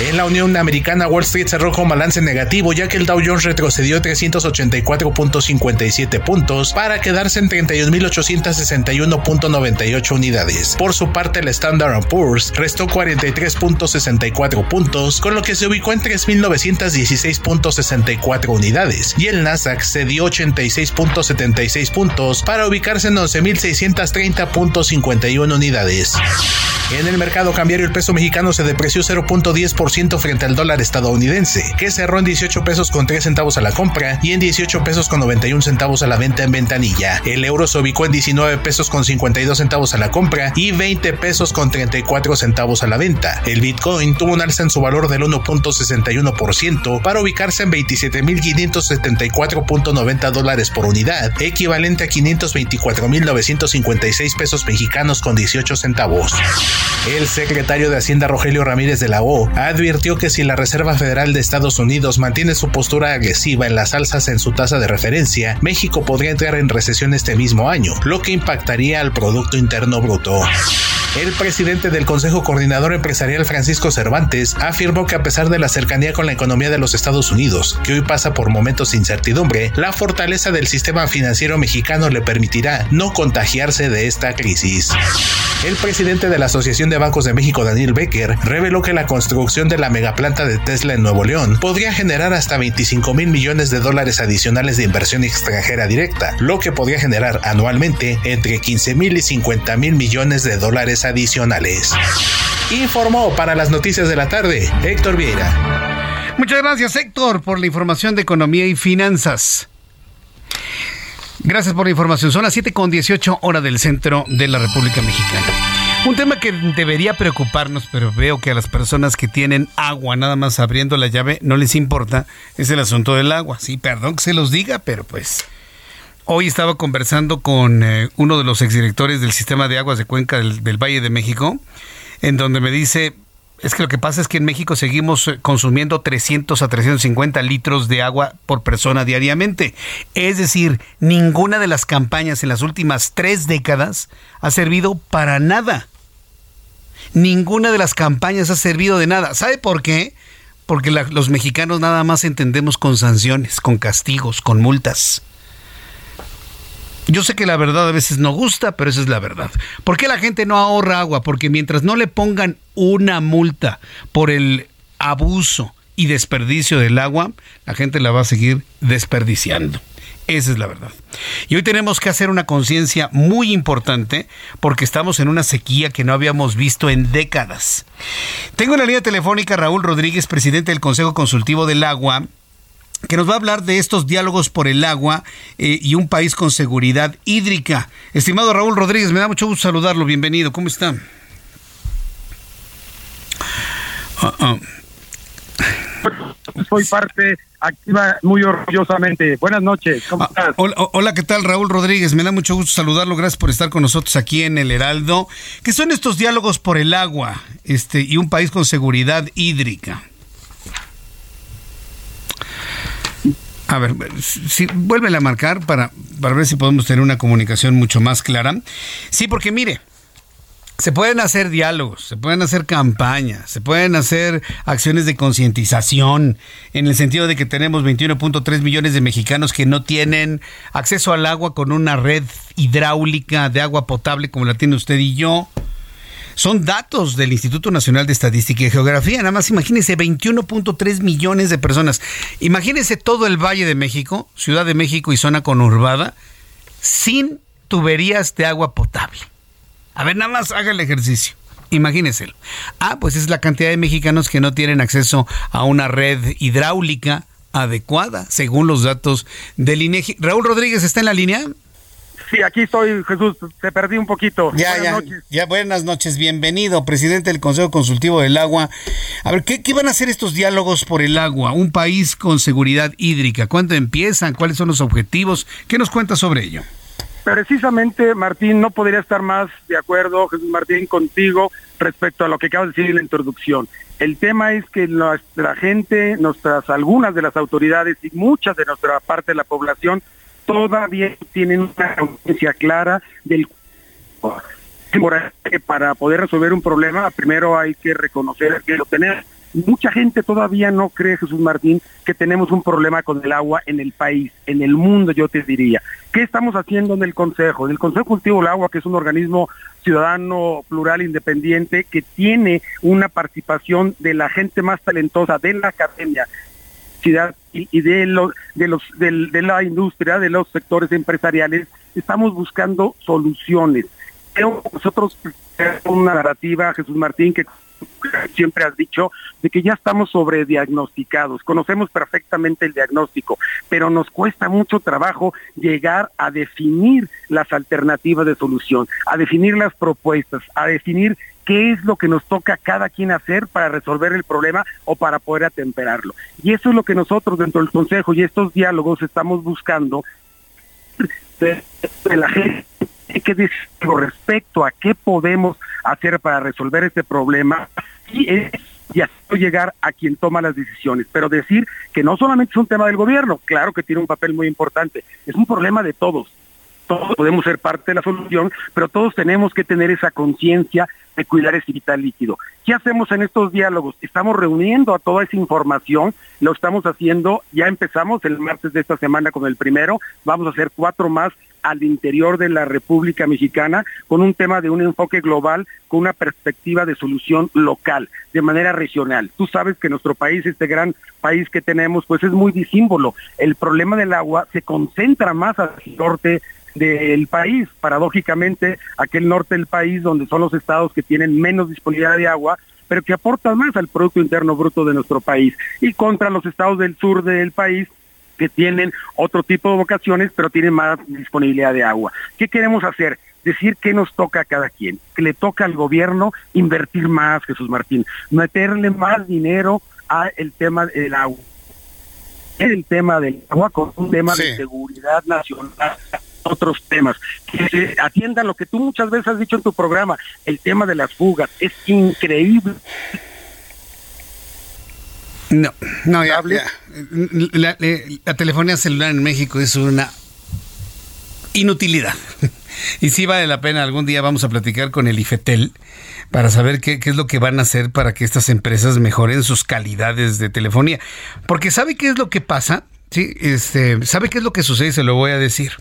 En la Unión Americana, Wall Street cerró con balance negativo ya que el Dow Jones retrocedió 384.57 puntos para quedarse en 31.861.98 unidades. Por su parte, el Standard Poor's restó 43.64 puntos, con lo que se ubicó en 3.916.64 unidades, y el Nasdaq cedió 86.76 puntos para ubicarse en 11.630.51 unidades. En el mercado cambiario, el peso mexicano se depreció 0.10% frente al dólar estadounidense, que cerró en 18 pesos con 3 centavos a la compra y en 18 pesos con 91 centavos a la venta en ventanilla. El euro se ubicó en 19 pesos con 52 centavos a la compra y 20 pesos con 34 centavos a la venta. El Bitcoin tuvo un alza en su valor del 1.61% para ubicarse en 27.574.90 dólares por unidad, equivalente a 524.956 pesos mexicanos con 18 centavos. El secretario de Hacienda Rogelio Ramírez de la O advirtió que si la Reserva Federal de Estados Unidos mantiene su postura agresiva en las alzas en su tasa de referencia, México podría entrar en recesión este mismo año, lo que impactaría al Producto Interno Bruto. El presidente del Consejo Coordinador Empresarial Francisco Cervantes afirmó que a pesar de la cercanía con la economía de los Estados Unidos, que hoy pasa por momentos de incertidumbre, la fortaleza del sistema financiero mexicano le permitirá no contagiarse de esta crisis. El presidente de la Asociación de Bancos de México, Daniel Becker, reveló que la construcción de la megaplanta de Tesla en Nuevo León podría generar hasta 25 mil millones de dólares adicionales de inversión extranjera directa, lo que podría generar anualmente entre 15 mil y 50 mil millones de dólares adicionales. Informó para las noticias de la tarde Héctor Vieira. Muchas gracias Héctor por la información de economía y finanzas. Gracias por la información. Son las 7 con 18 hora del centro de la República Mexicana. Un tema que debería preocuparnos, pero veo que a las personas que tienen agua nada más abriendo la llave no les importa, es el asunto del agua. Sí, perdón que se los diga, pero pues Hoy estaba conversando con eh, uno de los exdirectores del sistema de aguas de Cuenca del, Valle de México, en donde me dice, es que lo que pasa es que en México seguimos eh, consumiendo 300 a 350 litros de agua por persona diariamente. Es decir, ninguna de las campañas en las últimas tres décadas ha servido para nada. Ninguna de las campañas ha servido de nada. ¿Sabe por qué? Porque los mexicanos nada más entendemos con sanciones, con castigos, con multas. Yo sé que la verdad a veces no gusta, pero esa es la verdad. ¿Por qué la gente no ahorra agua? Porque mientras no le pongan una multa por el abuso y desperdicio del agua, la gente la va a seguir desperdiciando. Esa es la verdad. Y hoy tenemos que hacer una conciencia muy importante porque estamos en una sequía que no habíamos visto en décadas. Tengo en la línea telefónica Raúl Rodríguez, presidente del Consejo Consultivo del Agua, que nos va a hablar de estos diálogos por el agua eh, y un país con seguridad hídrica. Estimado Raúl Rodríguez, me da mucho gusto saludarlo. Bienvenido. ¿Cómo está? Uh -uh. Soy parte activa muy orgullosamente. Buenas noches. ¿Cómo estás? Ah, hola, hola, ¿qué tal, Raúl Rodríguez? Me da mucho gusto saludarlo. Gracias por estar con nosotros aquí en el Heraldo. ¿Qué son estos diálogos por el agua este, y un país con seguridad hídrica? A ver, si, vuélvele a marcar para, para ver si podemos tener una comunicación mucho más clara. Sí, porque mire, se pueden hacer diálogos, se pueden hacer campañas, se pueden hacer acciones de concientización, en el sentido de que tenemos 21.3 millones de mexicanos que no tienen acceso al agua con una red hidráulica de agua potable como la tiene usted y yo. Son datos del Instituto Nacional de Estadística y Geografía. Nada más imagínense 21.3 millones de personas. Imagínense todo el Valle de México, Ciudad de México y zona conurbada, sin tuberías de agua potable. A ver, nada más haga el ejercicio. Imagínenselo. Ah, pues es la cantidad de mexicanos que no tienen acceso a una red hidráulica adecuada, según los datos del INEGI. Raúl Rodríguez está en la línea. Sí, aquí estoy, Jesús. Te perdí un poquito. Ya, buenas ya, noches. ya, buenas noches. Bienvenido, presidente del Consejo Consultivo del Agua. A ver, ¿qué, ¿qué, van a hacer estos diálogos por el agua? Un país con seguridad hídrica. ¿Cuándo empiezan? ¿Cuáles son los objetivos? ¿Qué nos cuenta sobre ello? Precisamente, Martín, no podría estar más de acuerdo, Jesús Martín, contigo respecto a lo que acabas de decir en la introducción. El tema es que nuestra gente, nuestras algunas de las autoridades y muchas de nuestra parte de la población todavía tienen una conciencia clara del para poder resolver un problema primero hay que reconocer que lo tenemos Mucha gente todavía no cree, Jesús Martín, que tenemos un problema con el agua en el país, en el mundo, yo te diría. ¿Qué estamos haciendo en el Consejo? En el Consejo Cultivo del Agua, que es un organismo ciudadano plural independiente que tiene una participación de la gente más talentosa de la academia y de los de los de la industria de los sectores empresariales estamos buscando soluciones. Nosotros una narrativa Jesús Martín que siempre has dicho, de que ya estamos sobrediagnosticados, conocemos perfectamente el diagnóstico, pero nos cuesta mucho trabajo llegar a definir las alternativas de solución, a definir las propuestas, a definir qué es lo que nos toca cada quien hacer para resolver el problema o para poder atemperarlo. Y eso es lo que nosotros dentro del Consejo y estos diálogos estamos buscando de, la gente que decir respecto a qué podemos hacer para resolver este problema y es y llegar a quien toma las decisiones. Pero decir que no solamente es un tema del gobierno, claro que tiene un papel muy importante, es un problema de todos. Todos podemos ser parte de la solución, pero todos tenemos que tener esa conciencia de cuidar ese vital líquido. ¿Qué hacemos en estos diálogos? Estamos reuniendo a toda esa información, lo estamos haciendo, ya empezamos el martes de esta semana con el primero, vamos a hacer cuatro más al interior de la República Mexicana con un tema de un enfoque global, con una perspectiva de solución local, de manera regional. Tú sabes que nuestro país, este gran país que tenemos, pues es muy disímbolo. El problema del agua se concentra más al norte del país, paradójicamente aquel norte del país donde son los estados que tienen menos disponibilidad de agua, pero que aportan más al Producto Interno Bruto de nuestro país, y contra los estados del sur del país que tienen otro tipo de vocaciones, pero tienen más disponibilidad de agua. ¿Qué queremos hacer? Decir qué nos toca a cada quien, que le toca al gobierno invertir más, Jesús Martín, meterle más dinero a el tema del agua. El tema del agua con un tema de seguridad nacional, otros temas, que se atiendan lo que tú muchas veces has dicho en tu programa, el tema de las fugas. Es increíble no, no, ya, La, telefonía celular en México es una inutilidad. Y sí vale la pena, algún día vamos a platicar con el IFETEL para saber qué, qué, es lo que van a hacer para que estas empresas mejoren sus calidades de telefonía. Porque ¿sabe qué es lo que pasa? Sí, este, ¿sabe qué es lo que sucede? Se lo voy a decir.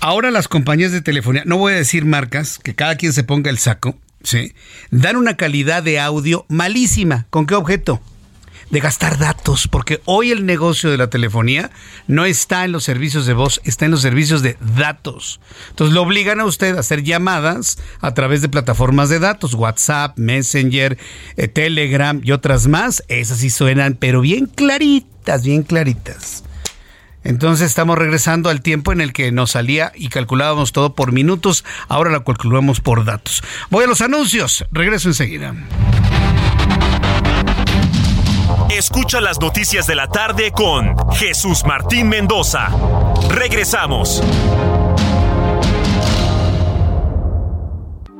Ahora las compañías de telefonía, no voy a decir marcas, que cada quien se ponga el saco, ¿sí? Dan una calidad de audio malísima. ¿Con qué objeto? de gastar datos, porque hoy el negocio de la telefonía no está en los servicios de voz, está en los servicios de datos. Entonces lo obligan a usted a hacer llamadas a través de plataformas de datos, WhatsApp, Messenger, eh, Telegram y otras más. Esas sí suenan, pero bien claritas, bien claritas. Entonces estamos regresando al tiempo en el que nos salía y calculábamos todo por minutos, ahora lo calculamos por datos. Voy a los anuncios, regreso enseguida. Escucha las noticias de la tarde con Jesús Martín Mendoza. Regresamos.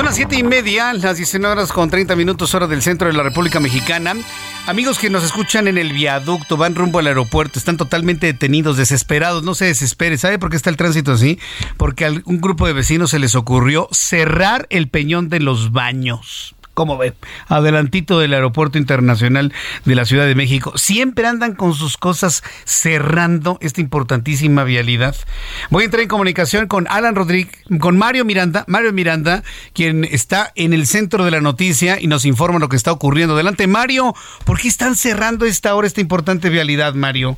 Son las siete y media, las 19 horas con 30 minutos hora del centro de la República Mexicana. Amigos que nos escuchan en el viaducto, van rumbo al aeropuerto, están totalmente detenidos, desesperados, no se desespere. ¿Sabe por qué está el tránsito así? Porque a un grupo de vecinos se les ocurrió cerrar el peñón de los baños como ve, adelantito del Aeropuerto Internacional de la Ciudad de México. Siempre andan con sus cosas cerrando esta importantísima vialidad. Voy a entrar en comunicación con Alan Rodríguez, con Mario Miranda, Mario Miranda, quien está en el centro de la noticia y nos informa lo que está ocurriendo. Adelante, Mario, ¿por qué están cerrando esta hora esta importante vialidad, Mario?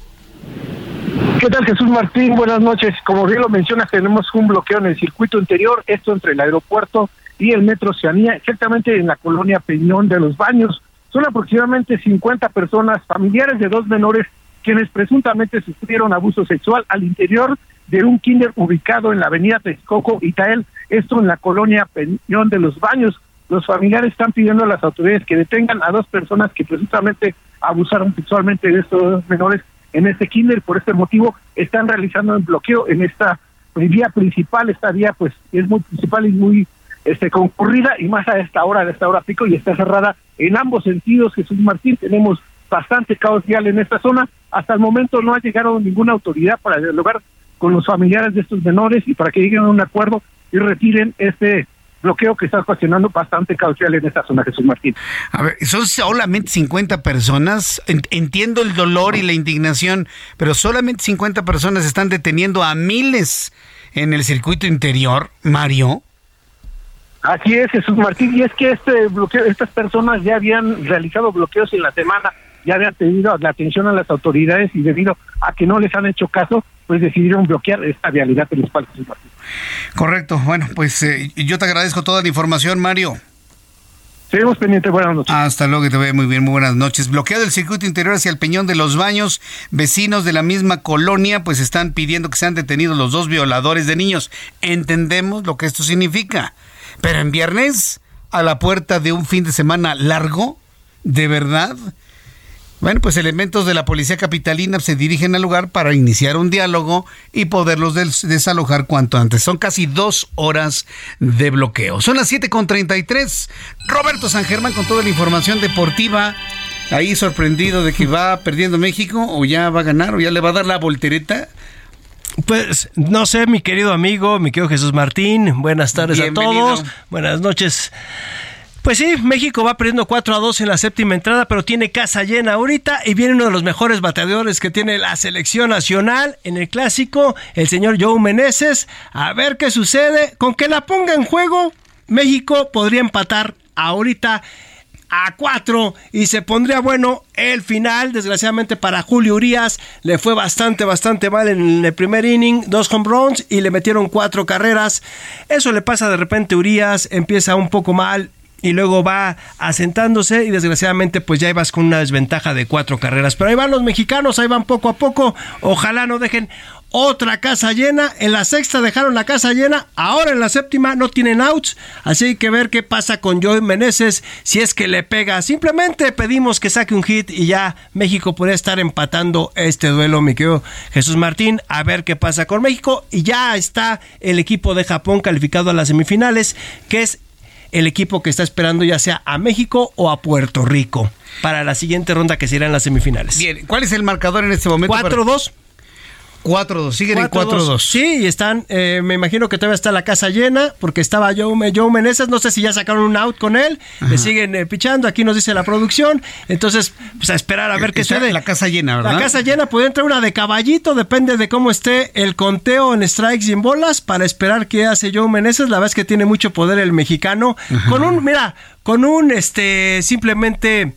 ¿Qué tal Jesús Martín? Buenas noches. Como bien lo mencionas, tenemos un bloqueo en el circuito interior, esto entre el aeropuerto y el Metro Oceanía, exactamente en la colonia Peñón de los Baños. Son aproximadamente 50 personas, familiares de dos menores, quienes presuntamente sufrieron abuso sexual al interior de un kinder ubicado en la avenida Texcoco, Itael, esto en la colonia Peñón de los Baños. Los familiares están pidiendo a las autoridades que detengan a dos personas que presuntamente abusaron sexualmente de estos dos menores en este kinder. Por este motivo están realizando el bloqueo en esta vía principal. Esta vía pues es muy principal y muy este, concurrida y más a esta hora, de esta hora pico, y está cerrada en ambos sentidos. Jesús Martín, tenemos bastante caos en esta zona. Hasta el momento no ha llegado ninguna autoridad para dialogar con los familiares de estos menores y para que lleguen a un acuerdo y retiren este bloqueo que está ocasionando bastante caos vial en esta zona, Jesús Martín. A ver, son solamente 50 personas. Entiendo el dolor y la indignación, pero solamente 50 personas están deteniendo a miles en el circuito interior, Mario. Así es, Jesús Martín, y es que este bloqueo, estas personas ya habían realizado bloqueos en la semana, ya habían pedido la atención a las autoridades y debido a que no les han hecho caso, pues decidieron bloquear esta vialidad principal, Jesús Martín. Correcto, bueno, pues eh, yo te agradezco toda la información, Mario. Seguimos pendientes, buenas noches. Hasta luego, que te vea muy bien, muy buenas noches. Bloqueado el circuito interior hacia el Peñón de los Baños, vecinos de la misma colonia pues están pidiendo que sean detenidos los dos violadores de niños. Entendemos lo que esto significa. Pero en viernes, a la puerta de un fin de semana largo, ¿de verdad? Bueno, pues elementos de la policía capitalina se dirigen al lugar para iniciar un diálogo y poderlos desalojar cuanto antes. Son casi dos horas de bloqueo. Son las 7.33. Roberto San Germán con toda la información deportiva. Ahí sorprendido de que va perdiendo México o ya va a ganar o ya le va a dar la voltereta. Pues no sé, mi querido amigo, mi querido Jesús Martín, buenas tardes a todos, buenas noches. Pues sí, México va perdiendo 4 a 2 en la séptima entrada, pero tiene casa llena ahorita y viene uno de los mejores bateadores que tiene la selección nacional en el clásico, el señor Joe Meneses. A ver qué sucede. Con que la ponga en juego, México podría empatar ahorita a 4 y se pondría bueno el final. Desgraciadamente para Julio Urias le fue bastante, bastante mal en el primer inning, dos home runs y le metieron cuatro carreras. Eso le pasa de repente a Urias, empieza un poco mal y luego va asentándose y desgraciadamente pues ya ibas con una desventaja de cuatro carreras. Pero ahí van los mexicanos, ahí van poco a poco. Ojalá no dejen otra casa llena. En la sexta dejaron la casa llena. Ahora en la séptima no tienen outs. Así hay que ver qué pasa con Joey Meneses. Si es que le pega. Simplemente pedimos que saque un hit y ya México puede estar empatando este duelo, mi querido Jesús Martín. A ver qué pasa con México. Y ya está el equipo de Japón calificado a las semifinales, que es el equipo que está esperando ya sea a México o a Puerto Rico para la siguiente ronda que será en las semifinales. Bien, ¿cuál es el marcador en este momento? 4-2. 4-2, siguen en 4-2. Sí, y están, eh, me imagino que todavía está la casa llena, porque estaba Joe, Joe Meneses, no sé si ya sacaron un out con él, le siguen eh, pichando, aquí nos dice la producción, entonces, pues a esperar a ver qué sucede. La casa llena, ¿verdad? La casa llena, puede entrar una de caballito, depende de cómo esté el conteo en strikes y en bolas, para esperar qué hace Joe Meneses, la verdad es que tiene mucho poder el mexicano, con un, mira, con un, este, simplemente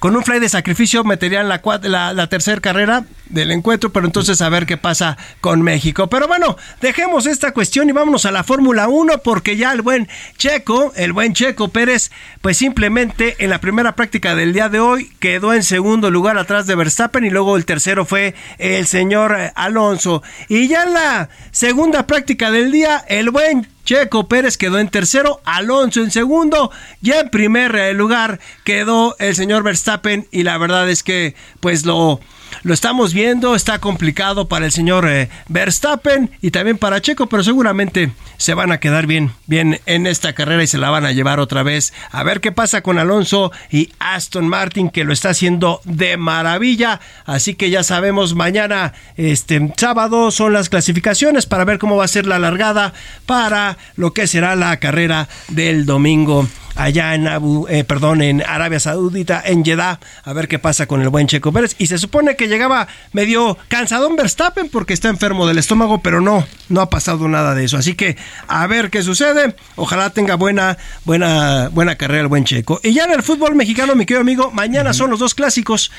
con un fly de sacrificio meterían la, la, la tercera carrera del encuentro, pero entonces a ver qué pasa con México. Pero bueno, dejemos esta cuestión y vámonos a la Fórmula 1 porque ya el buen Checo, el buen Checo Pérez, pues simplemente en la primera práctica del día de hoy quedó en segundo lugar atrás de Verstappen y luego el tercero fue el señor Alonso. Y ya en la segunda práctica del día, el buen Checo Pérez quedó en tercero, Alonso en segundo, ya en primer lugar quedó el señor Verstappen y la verdad es que pues lo lo estamos viendo, está complicado para el señor eh, Verstappen y también para Checo, pero seguramente se van a quedar bien, bien en esta carrera y se la van a llevar otra vez. A ver qué pasa con Alonso y Aston Martin, que lo está haciendo de maravilla. Así que ya sabemos, mañana, este sábado, son las clasificaciones para ver cómo va a ser la largada para lo que será la carrera del domingo allá en Abu, eh, perdón, en Arabia Saudita, en Jeddah, a ver qué pasa con el buen Checo Pérez. Y se supone que llegaba medio cansadón Verstappen porque está enfermo del estómago, pero no, no ha pasado nada de eso. Así que a ver qué sucede. Ojalá tenga buena, buena, buena carrera el buen Checo. Y ya en el fútbol mexicano, mi querido amigo, mañana son los dos clásicos.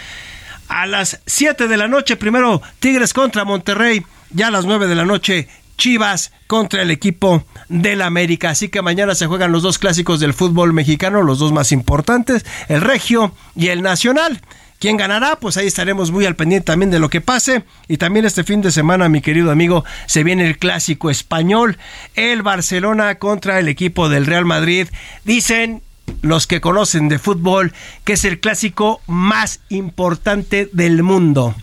A las 7 de la noche, primero Tigres contra Monterrey. Ya a las 9 de la noche, Chivas contra el equipo del América. Así que mañana se juegan los dos clásicos del fútbol mexicano, los dos más importantes, el Regio y el Nacional. ¿Quién ganará? Pues ahí estaremos muy al pendiente también de lo que pase. Y también este fin de semana, mi querido amigo, se viene el clásico español, el Barcelona contra el equipo del Real Madrid. Dicen los que conocen de fútbol que es el clásico más importante del mundo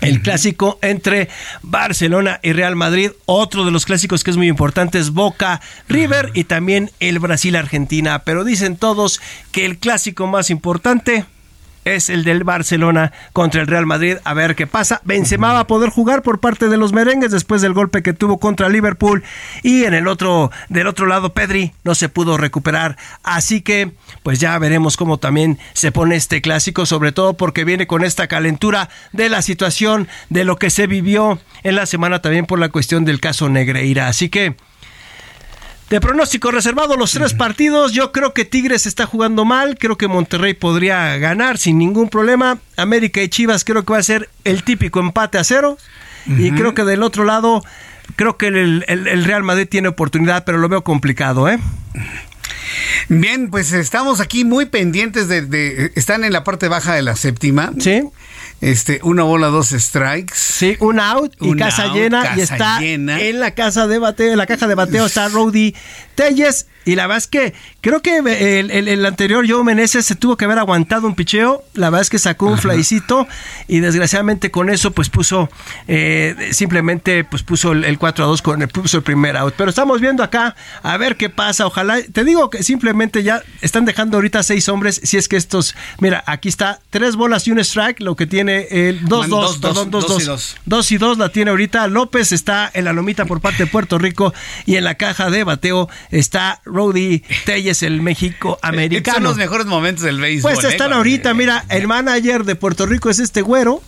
el clásico entre Barcelona y Real Madrid. Otro de los clásicos que es muy importante es Boca River y también el Brasil-Argentina. Pero dicen todos que el clásico más importante es el del Barcelona contra el Real Madrid. A ver qué pasa. Benzema va a poder jugar por parte de los merengues después del golpe que tuvo contra Liverpool y en el otro del otro lado Pedri no se pudo recuperar. Así que pues ya veremos cómo también se pone este clásico, sobre todo porque viene con esta calentura de la situación de lo que se vivió en la semana también por la cuestión del caso Negreira. Así que de pronóstico reservado los tres partidos, yo creo que Tigres está jugando mal, creo que Monterrey podría ganar sin ningún problema, América y Chivas creo que va a ser el típico empate a cero y creo que del otro lado creo que el, Real Madrid tiene oportunidad, pero lo veo complicado, ¿eh? Bien, pues estamos aquí muy pendientes de, de, Están en la parte baja de la séptima. Sí. Este, una bola, dos strikes. Sí, un out y casa llena. y está en la casa de bateo, en la caja de bateo está Rowdy Telles. Y la verdad es que creo que el, el, anterior Joe Meneses se tuvo que haber aguantado un picheo. La verdad es que sacó un flycito y desgraciadamente con eso pues puso eh, simplemente pues puso el, 4 a 2 con el, puso el primer out. Pero estamos viendo acá a ver qué pasa. Ojalá, te digo que simplemente ya están dejando ahorita seis hombres. Si es que estos, mira, aquí está tres bolas y un strike, lo que tiene el 2-2, perdón, 2-2. 2 y 2 la tiene ahorita. López está en la lomita por parte de Puerto Rico y en la caja de bateo está Rody Telles, el México americano. Son los mejores momentos del béisbol. Pues están ¿eh? ahorita, mira, el manager de Puerto Rico es este güero,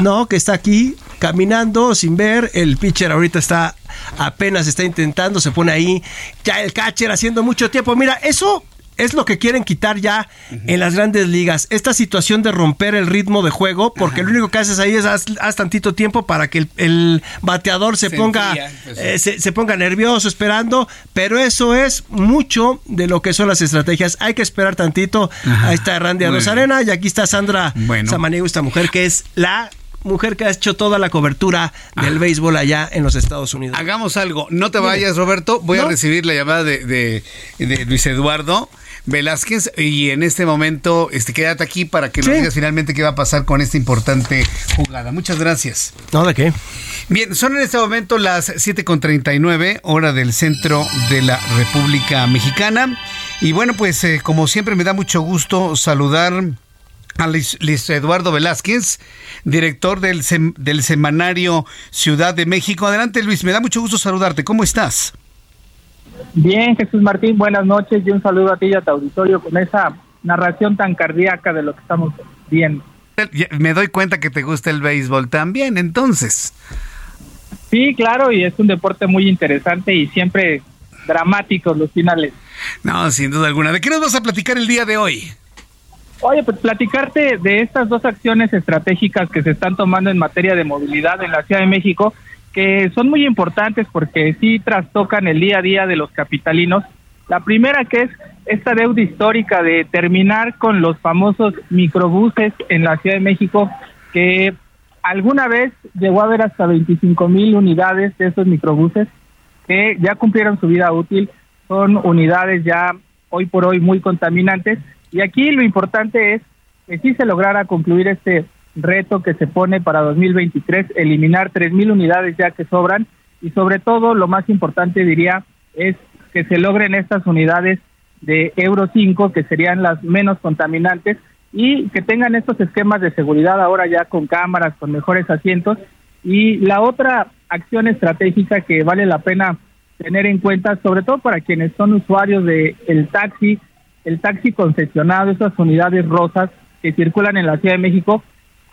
¿no? Que está aquí caminando sin ver. El pitcher ahorita está apenas está intentando, se pone ahí. Ya el catcher haciendo mucho tiempo. Mira, eso es lo que quieren quitar ya en las grandes ligas. Esta situación de romper el ritmo de juego, porque lo único que haces ahí es haz, tantito tiempo para que el, bateador se, ponga pues eh, se, ponga nervioso esperando, pero eso es mucho de lo que son las estrategias. Hay que esperar tantito. Ahí está Randy Rosarena y aquí está Sandra bueno. Samaniego, esta mujer que es la mujer que ha hecho toda la cobertura del béisbol allá en los Estados Unidos. Hagamos algo, no te vayas Roberto, voy a recibir la llamada de, de Luis Eduardo. Velázquez y en este momento este, quédate aquí para que nos digas finalmente qué va a pasar con esta importante jugada. Muchas gracias. No, ¿de qué? Bien, son en este momento las 7.39 hora del centro de la República Mexicana. Y bueno, pues eh, como siempre me da mucho gusto saludar a Luis, Eduardo Velázquez, director del, del semanario Ciudad de México. Adelante Luis, me da mucho gusto saludarte. ¿Cómo estás? Bien, Jesús Martín, buenas noches y un saludo a ti y a tu auditorio con esa narración tan cardíaca de lo que estamos viendo. Me doy cuenta que te gusta el béisbol también, entonces. Sí, claro, y es un deporte muy interesante y siempre dramáticos los finales. No, sin duda alguna. ¿De qué nos vas a platicar el día de hoy? Oye, pues platicarte de estas dos acciones estratégicas que se están tomando en materia de movilidad en la Ciudad de México que son muy importantes porque sí trastocan el día a día de los capitalinos. La primera que es esta deuda histórica de terminar con los famosos microbuses en la Ciudad de México, que alguna vez llegó a haber hasta 25 mil unidades de esos microbuses que ya cumplieron su vida útil, son unidades ya hoy por hoy muy contaminantes. Y aquí lo importante es que sí se lograra concluir este reto que se pone para 2023, eliminar 3.000 unidades ya que sobran y sobre todo lo más importante diría es que se logren estas unidades de Euro 5 que serían las menos contaminantes y que tengan estos esquemas de seguridad ahora ya con cámaras, con mejores asientos. Y la otra acción estratégica que vale la pena tener en cuenta, sobre todo para quienes son usuarios del el taxi el taxi concesionado, esas unidades rosas que circulan en la Ciudad de México,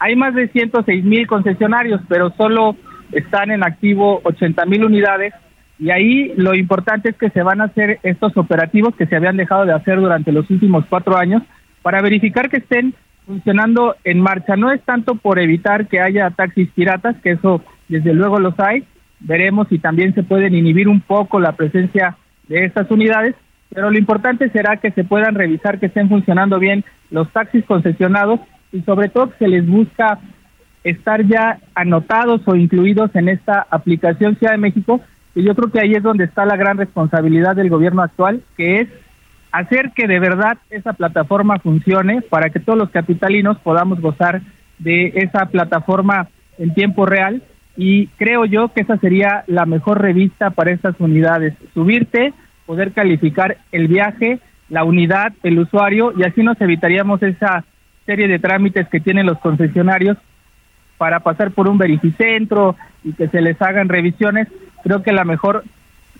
hay más de 106 mil concesionarios, pero solo están en activo 80 mil unidades y ahí lo importante es que se van a hacer estos operativos que se habían dejado de hacer durante los últimos cuatro años para verificar que estén funcionando en marcha. No es tanto por evitar que haya taxis piratas, que eso desde luego los hay, veremos si también se pueden inhibir un poco la presencia de estas unidades, pero lo importante será que se puedan revisar que estén funcionando bien los taxis concesionados y sobre todo que se les busca estar ya anotados o incluidos en esta aplicación Ciudad de México, y yo creo que ahí es donde está la gran responsabilidad del gobierno actual, que es hacer que de verdad esa plataforma funcione para que todos los capitalinos podamos gozar de esa plataforma en tiempo real. Y creo yo que esa sería la mejor revista para estas unidades, subirte, poder calificar el viaje, la unidad, el usuario y así nos evitaríamos esa serie de trámites que tienen los concesionarios para pasar por un verificentro y que se les hagan revisiones. Creo que la mejor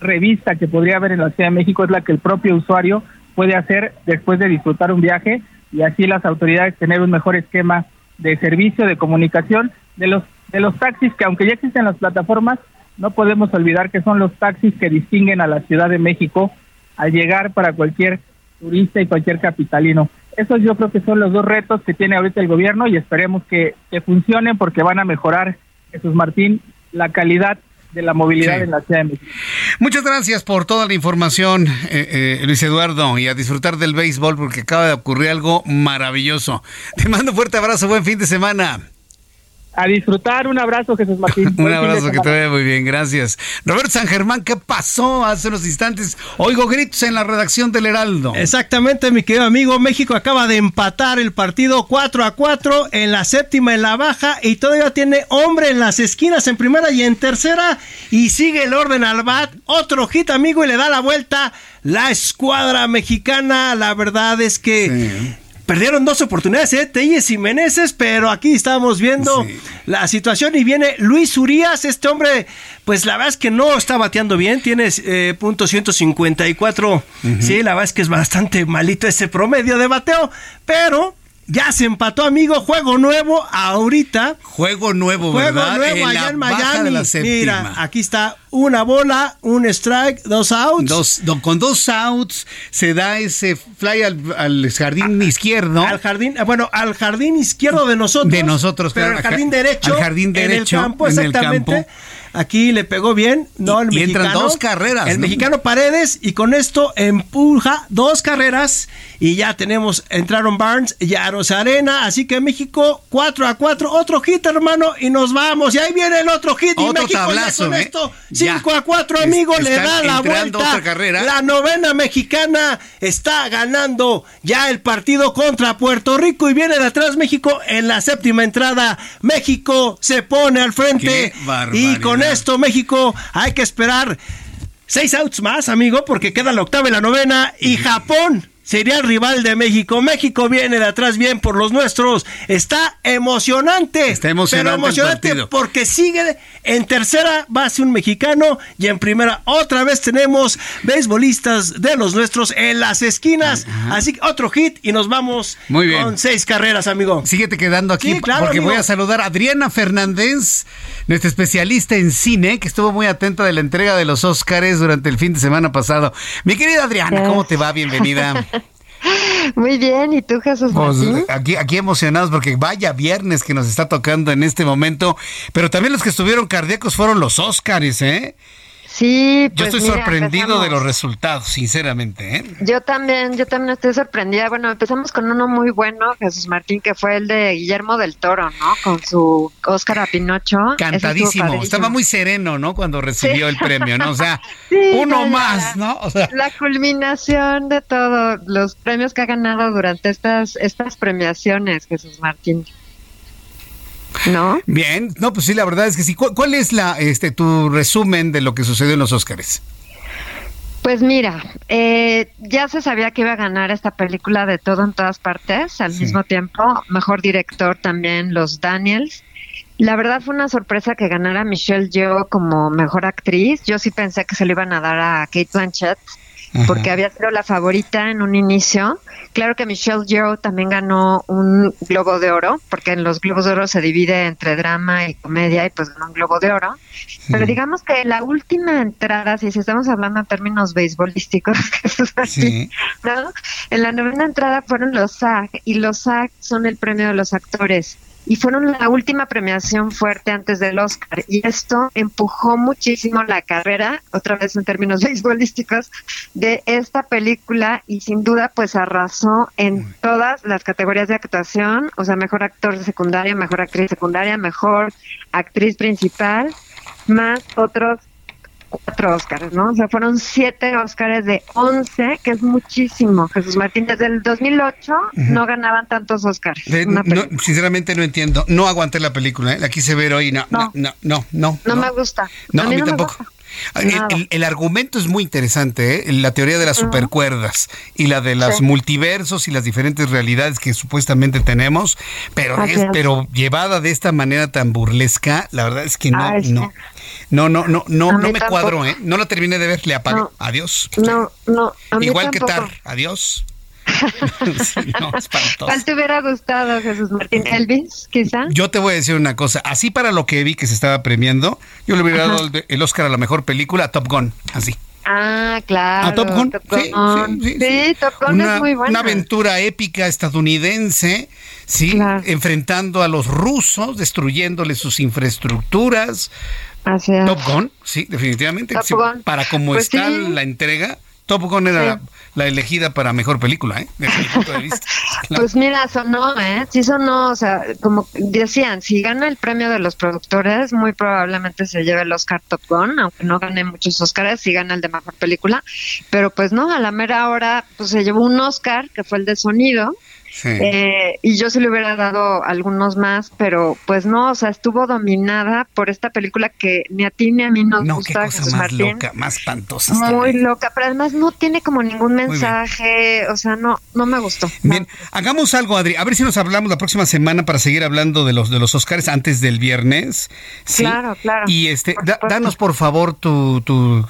revista que podría haber en la Ciudad de México es la que el propio usuario puede hacer después de disfrutar un viaje y así las autoridades tener un mejor esquema de servicio, de comunicación de los de los taxis que aunque ya existen las plataformas, no podemos olvidar que son los taxis que distinguen a la Ciudad de México al llegar para cualquier turista y cualquier capitalino. Esos yo creo que son los dos retos que tiene ahorita el gobierno y esperemos que, que funcionen porque van a mejorar, Jesús Martín, la calidad de la movilidad en la Ciudad de México. Muchas gracias por toda la información, eh, eh, Luis Eduardo, y a disfrutar del béisbol porque acaba de ocurrir algo maravilloso. Te mando un fuerte abrazo, buen fin de semana. A disfrutar, un abrazo Jesús Martín. un abrazo, que te vaya muy bien, gracias. Roberto San Germán, ¿qué pasó hace unos instantes? Oigo gritos en la redacción del Heraldo. Exactamente, mi querido amigo, México acaba de empatar el partido 4 a 4 en la séptima, en la baja, y todavía tiene hombre en las esquinas en primera y en tercera, y sigue el orden al bat, otro hit amigo y le da la vuelta la escuadra mexicana, la verdad es que perdieron dos oportunidades, ¿eh? Telles y Meneses, pero aquí estamos viendo la situación y viene Luis Urias, este hombre, pues la verdad es que no está bateando bien, tiene eh, punto 154, sí, la verdad es que es bastante malito ese promedio de bateo, pero ya se empató, amigo. Juego nuevo ahorita. Juego nuevo, Juego nuevo allá en Miami. Mira, aquí está una bola, un strike, dos outs. Dos, con dos outs se da ese fly al, jardín izquierdo. Al jardín, bueno, al jardín izquierdo de nosotros. De nosotros, pero al jardín derecho. Al jardín derecho. En el campo, exactamente. Aquí le pegó bien, ¿no? El y, entran dos carreras. El mexicano Paredes y con esto empuja dos carreras y ya tenemos, entraron Barnes y Aros Arena, así que México 4 a 4, otro hit hermano y nos vamos y ahí viene el otro hit y México tablazo, con ¿eh? esto 5 a 4 amigo, le da la vuelta. La novena mexicana está ganando ya el partido contra Puerto Rico y viene de atrás México en la séptima entrada. México se pone al frente y con esto México hay que esperar seis outs más, amigo, porque queda la octava y la novena y Japón sería el rival de México. México viene de atrás bien por los nuestros. Está emocionante. Está emocionante. Pero emocionante porque sigue en tercera base un mexicano y en primera otra vez tenemos beisbolistas de los nuestros en las esquinas. Así que otro hit y nos vamos Muy con seis carreras, amigo. Síguete quedando aquí porque voy a saludar a Adriana Fernández, nuestra especialista en cine, que estuvo muy atenta de la entrega de los Óscares durante el fin de semana pasado. Mi querida Adriana, ¿cómo te va? Bienvenida. Muy bien, ¿y tú, Jesús pues, aquí, aquí emocionados porque vaya viernes que nos está tocando en este momento, pero también los que estuvieron cardíacos fueron los Óscares, ¿eh? Sí, yo pues estoy sorprendido de los resultados, sinceramente. ¿eh? Yo también, yo también estoy sorprendida. Bueno, empezamos con uno muy bueno, Jesús Martín, que fue el de Guillermo del Toro, ¿no? Con su Óscar a Pinocho. Cantadísimo, estaba muy sereno, ¿no? Cuando recibió el premio, ¿no? O sea, uno más, ¿no? O sea. La culminación de todos los premios que ha ganado durante estas, estas premiaciones, Jesús Martín. ¿No? Bien, no, pues sí, la verdad es que sí. ¿Cuál, es la, este, tu resumen de lo que sucedió en los Óscares? Pues mira, eh, ya se sabía que iba a ganar esta película de todo en todas partes al mismo tiempo. Mejor director también, los Daniels. La verdad fue una sorpresa que ganara Michelle Yeoh como mejor actriz. Yo sí pensé que se lo iban a dar a Kate Blanchett porque había sido la favorita en un inicio. Claro que Michelle Yeoh también ganó un Globo de Oro, porque en los Globos de Oro se divide entre drama y comedia y pues ganó un Globo de Oro. Pero digamos que la última entrada, si estamos hablando en términos beisbolísticos, ¿no? En la novena entrada fueron los SAG y los SAG son el premio de los actores y fueron la última premiación fuerte antes del Oscar. Y esto empujó muchísimo la carrera, otra vez en términos beisbolísticos, de esta película y sin duda pues arrasó en todas las categorías de actuación, o sea, mejor actor de secundaria, mejor actriz secundaria, mejor actriz principal, más otros cuatro Óscares, ¿no? O sea, fueron siete Óscares de once, que es muchísimo. Jesús Martín, desde el 2008 no ganaban tantos Óscares. sinceramente no entiendo. No aguanté la película, ¿eh? la quise ver hoy. No, no, no, no. No, no, me gusta. No, a mí, tampoco. El, argumento es muy interesante, ¿eh? la teoría de las supercuerdas y la de los multiversos y las diferentes realidades que supuestamente tenemos, pero es, pero llevada de esta manera tan burlesca, la verdad es que no, no, no, no, no, no, no me cuadro, ¿eh? No la terminé de ver, le apago. Adiós. No, no. Igual que Tar, adiós. ¿Cuál te hubiera gustado, Jesús Martín? ¿Elvis, quizá? Yo te voy a decir una cosa. Así para lo que vi que se estaba premiando, yo le hubiera dado el, Oscar a la mejor película a Top Gun. Así. Ah, claro. ¿A Top Gun? Sí, sí, Top Gun es muy buena. Una aventura épica estadounidense, sí, enfrentando a los rusos, destruyéndole sus infraestructuras. Así Top Gun, sí, definitivamente. Para como pues está la entrega, Top Gun era la elegida para mejor película, ¿eh? Desde mi punto de vista. Pues mira, sonó, ¿eh? Sí sonó, o sea, como decían, si gana el premio de los productores, muy probablemente se lleve el Oscar Top Gun, aunque no gane muchos Oscars, si gana el de mejor película. Pero pues no, a la mera hora, pues se llevó un Oscar, que fue el de sonido, eh, y yo se le hubiera dado algunos más, pero pues no, o sea, estuvo dominada por esta película que ni a ti ni a mí nos no, gusta, qué cosa más loca, más espantosa. Muy loca, pero además no tiene como ningún mensaje, o sea, no, no me gustó. Bien, hagamos algo, Adri, a ver si nos hablamos la próxima semana para seguir hablando de los de los Oscars antes del viernes. Claro, claro. Y este, danos por favor tu, tu,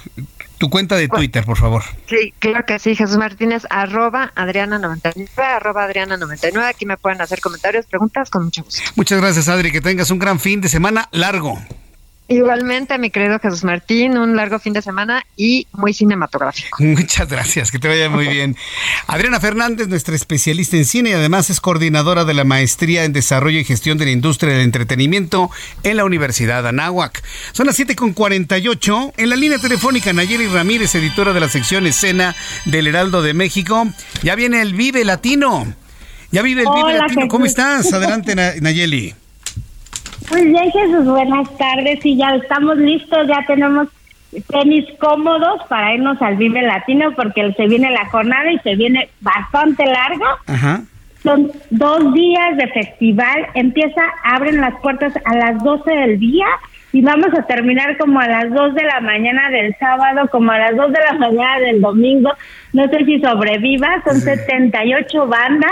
tu cuenta de Twitter, por favor. Sí, claro que sí, Jesús Martínez, arroba Adriana99, arroba Adriana99. Aquí me pueden hacer comentarios, preguntas, con mucho gusto. Muchas gracias, Adri. Que tengas un gran fin de semana largo. Igualmente, mi querido Jesús Martín, un largo fin de semana y muy cinematográfico. Muchas gracias, que te vaya muy bien. Adriana Fernández, nuestra especialista en cine y además es coordinadora de la Maestría en Desarrollo y Gestión de la Industria del Entretenimiento en la Universidad Anáhuac. Son las 7.48. En la línea telefónica, Nayeli Ramírez, editora de la sección Escena del Heraldo de México. Ya viene el Vive Latino. Ya vive el Vive Latino. ¿Cómo estás? Adelante, Nayeli. Muy bien, Jesús, buenas tardes. Y ya estamos listos, ya tenemos tenis cómodos para irnos al Vive Latino porque se viene la jornada y se viene bastante larga. Son dos días de festival. Empieza, abren las puertas a las 12 del día y vamos a terminar como a las 2 de la mañana del sábado, como a las 2 de la mañana del domingo. No sé si sobreviva, son 78 bandas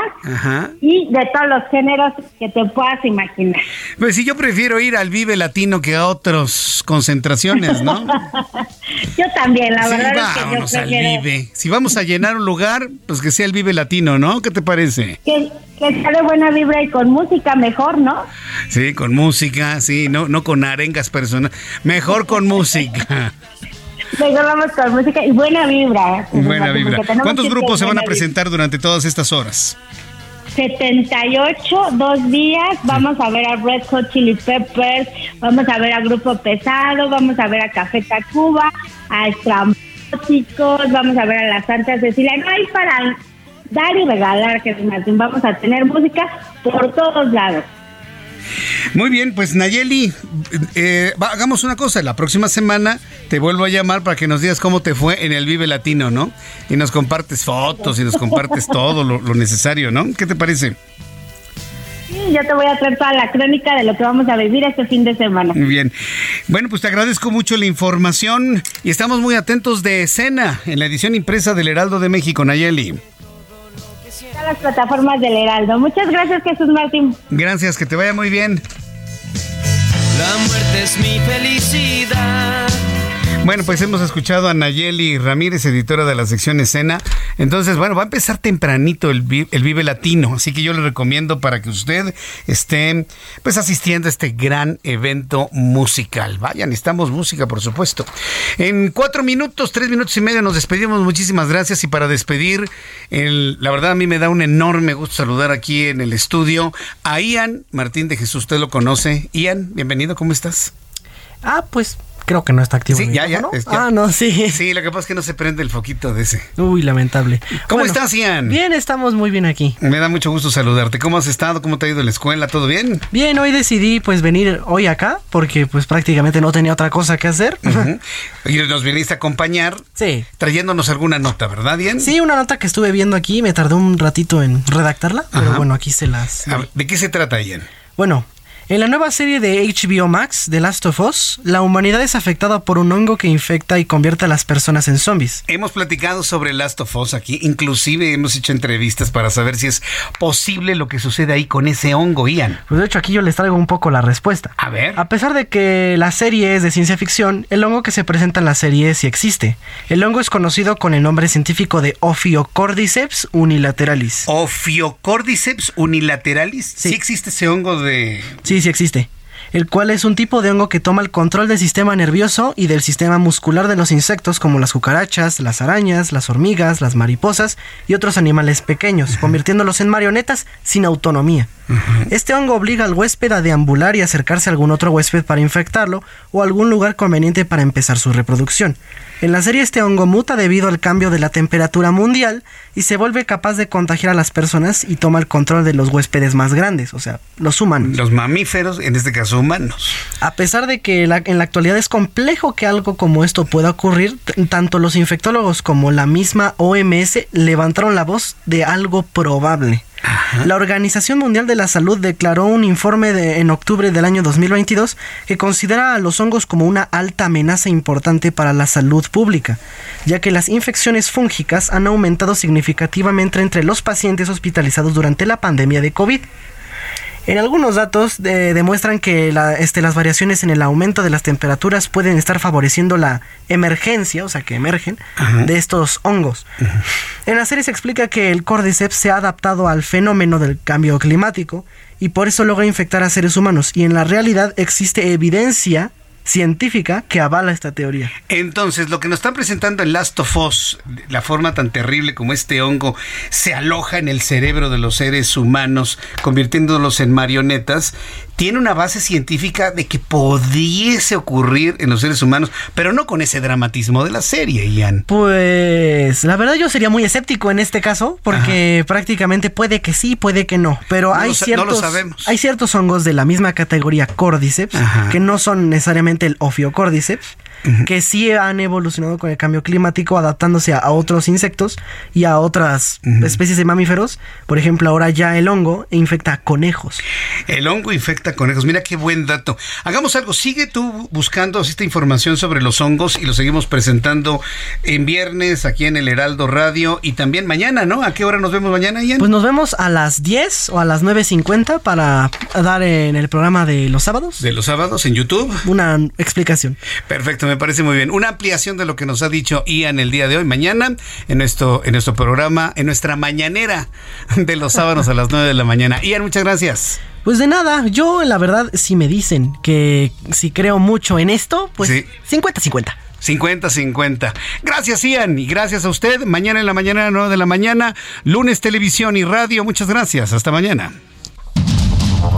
y de todos los géneros que te puedas imaginar. Pues sí, yo prefiero ir al Vive Latino que a otras concentraciones, ¿no? yo también, la verdad es que yo prefiero... al Vive. Si vamos a llenar un lugar, pues que sea el Vive Latino, ¿no? ¿Qué te parece? Que, que sea de buena vibra y con música mejor, ¿no? Sí, con música, sí, no, no con arengas personas, mejor con música. Vamos con música y buena vibra. Buena vibra. ¿Cuántos grupos se van a presentar durante todas estas horas? 78, dos días. Vamos a ver a Red Hot Chili Peppers, vamos a ver a Grupo Pesado, vamos a ver a Café Tacuba, a Estrambóticos, vamos a ver a la Santa Cecilia. No hay para dar y regalar, que Vamos a tener música por todos lados. Muy bien, pues Nayeli, eh, hagamos una cosa, la próxima semana te vuelvo a llamar para que nos digas cómo te fue en el Vive Latino, ¿no? Y nos compartes fotos y nos compartes todo lo, necesario, ¿no? ¿Qué te parece? Sí, yo te voy a traer toda la crónica de lo que vamos a vivir este fin de semana. Muy bien. Bueno, pues te agradezco mucho la información y estamos muy atentos de escena en la edición impresa del Heraldo de México, Nayeli las plataformas del Heraldo. Muchas gracias, Jesús Martín. Gracias, que te vaya muy bien. La muerte es mi felicidad. Bueno, pues hemos escuchado a Nayeli Ramírez, editora de la sección Escena. Entonces, bueno, va a empezar tempranito el, el Vive Latino, así que yo le recomiendo para que usted esté pues asistiendo a este gran evento musical. Vayan, necesitamos música, por supuesto. En cuatro minutos, tres minutos y medio nos despedimos. Muchísimas gracias. Y para despedir, el, la verdad a mí me da un enorme gusto saludar aquí en el estudio a Ian Martín de Jesús. Usted lo conoce. Ian, bienvenido, ¿cómo estás? Ah, pues creo que no está activo. Sí, ya, ya, Ah, no, sí. Sí, lo que pasa es que no se prende el foquito de ese. Uy, lamentable. ¿Cómo estás, Ian? Bien, estamos muy bien aquí. Me da mucho gusto saludarte. ¿Cómo has estado? ¿Cómo te ha ido la escuela? ¿Todo bien? Bien, hoy decidí pues venir hoy acá porque pues prácticamente no tenía otra cosa que hacer. Y nos viniste a acompañar. Sí. Trayéndonos alguna nota, ¿verdad, Ian? Sí, una nota que estuve viendo aquí. Me tardé un ratito en redactarla, pero bueno, aquí se las... ¿De qué se trata, Ian? Bueno, en la nueva serie de HBO Max, The Last of Us, la humanidad es afectada por un hongo que infecta y convierte a las personas en zombies. Hemos platicado sobre Last of Us aquí, inclusive hemos hecho entrevistas para saber si es posible lo que sucede ahí con ese hongo, Ian. Pues de hecho aquí yo les traigo un poco la respuesta. A ver. A pesar de que la serie es de ciencia ficción, el hongo que se presenta en la serie sí existe. El hongo es conocido con el nombre científico de Ophiocordyceps unilateralis. Ophiocordyceps unilateralis. Sí, existe ese hongo de... Sí, sí existe el cual es un tipo de hongo que toma el control del sistema nervioso y del sistema muscular de los insectos como las cucarachas, las arañas, las hormigas, las mariposas y otros animales pequeños, convirtiéndolos en marionetas sin autonomía. Este hongo obliga al huésped a deambular y acercarse a algún otro huésped para infectarlo o a algún lugar conveniente para empezar su reproducción. En la serie este hongo muta debido al cambio de la temperatura mundial y se vuelve capaz de contagiar a las personas y toma el control de los huéspedes más grandes, o sea, los humanos. Los mamíferos, en este caso humanos. A pesar de que en la actualidad es complejo que algo como esto pueda ocurrir, tanto los infectólogos como la misma OMS levantaron la voz de algo probable. La Organización Mundial de la Salud declaró un informe en octubre del año 2022 que considera a los hongos como una alta amenaza importante para la salud pública, ya que las infecciones fúngicas han aumentado significativamente entre los pacientes hospitalizados durante la pandemia de COVID. En algunos datos demuestran que este, las variaciones en el aumento de las temperaturas pueden estar favoreciendo la emergencia, o sea que emergen, de estos hongos. En la serie se explica que el Cordyceps se ha adaptado al fenómeno del cambio climático y por eso logra infectar a seres humanos. Y en la realidad existe evidencia científica que avala esta teoría. Entonces, lo que nos están presentando en Last of Us, la forma tan terrible como este hongo se aloja en el cerebro de los seres humanos, convirtiéndolos en marionetas, tiene una base científica de que pudiese ocurrir en los seres humanos, pero no con ese dramatismo de la serie, Ian. Pues la verdad yo sería muy escéptico en este caso, porque prácticamente puede que sí, puede que no, pero hay ciertos hay ciertos hongos de la misma categoría Cordyceps que no son necesariamente el Ophiocordyceps que sí han evolucionado con el cambio climático, adaptándose a, otros insectos y a otras especies de mamíferos. Por ejemplo, ahora ya el hongo infecta a conejos. El hongo infecta a conejos. Mira qué buen dato. Hagamos algo. Sigue tú buscando esta información sobre los hongos y lo seguimos presentando en viernes aquí en el Heraldo Radio y también mañana, ¿no? ¿A qué hora nos vemos mañana, Ian? Pues nos vemos a las 10 o a las 9.50 para dar en el programa de los sábados. De los sábados en YouTube. Una explicación. Perfecto me parece muy bien. Una ampliación de lo que nos ha dicho Ian el día de hoy, mañana, en nuestro, en nuestro programa, en nuestra mañanera de los sábados a las 9 de la mañana. Ian, muchas gracias. Pues de nada, yo la verdad, si me dicen que si creo mucho en esto, pues 50-50. 50-50. Gracias, Ian, y gracias a usted. Mañana en la mañana, 9 de la mañana, lunes, televisión y radio. Muchas gracias. Hasta mañana.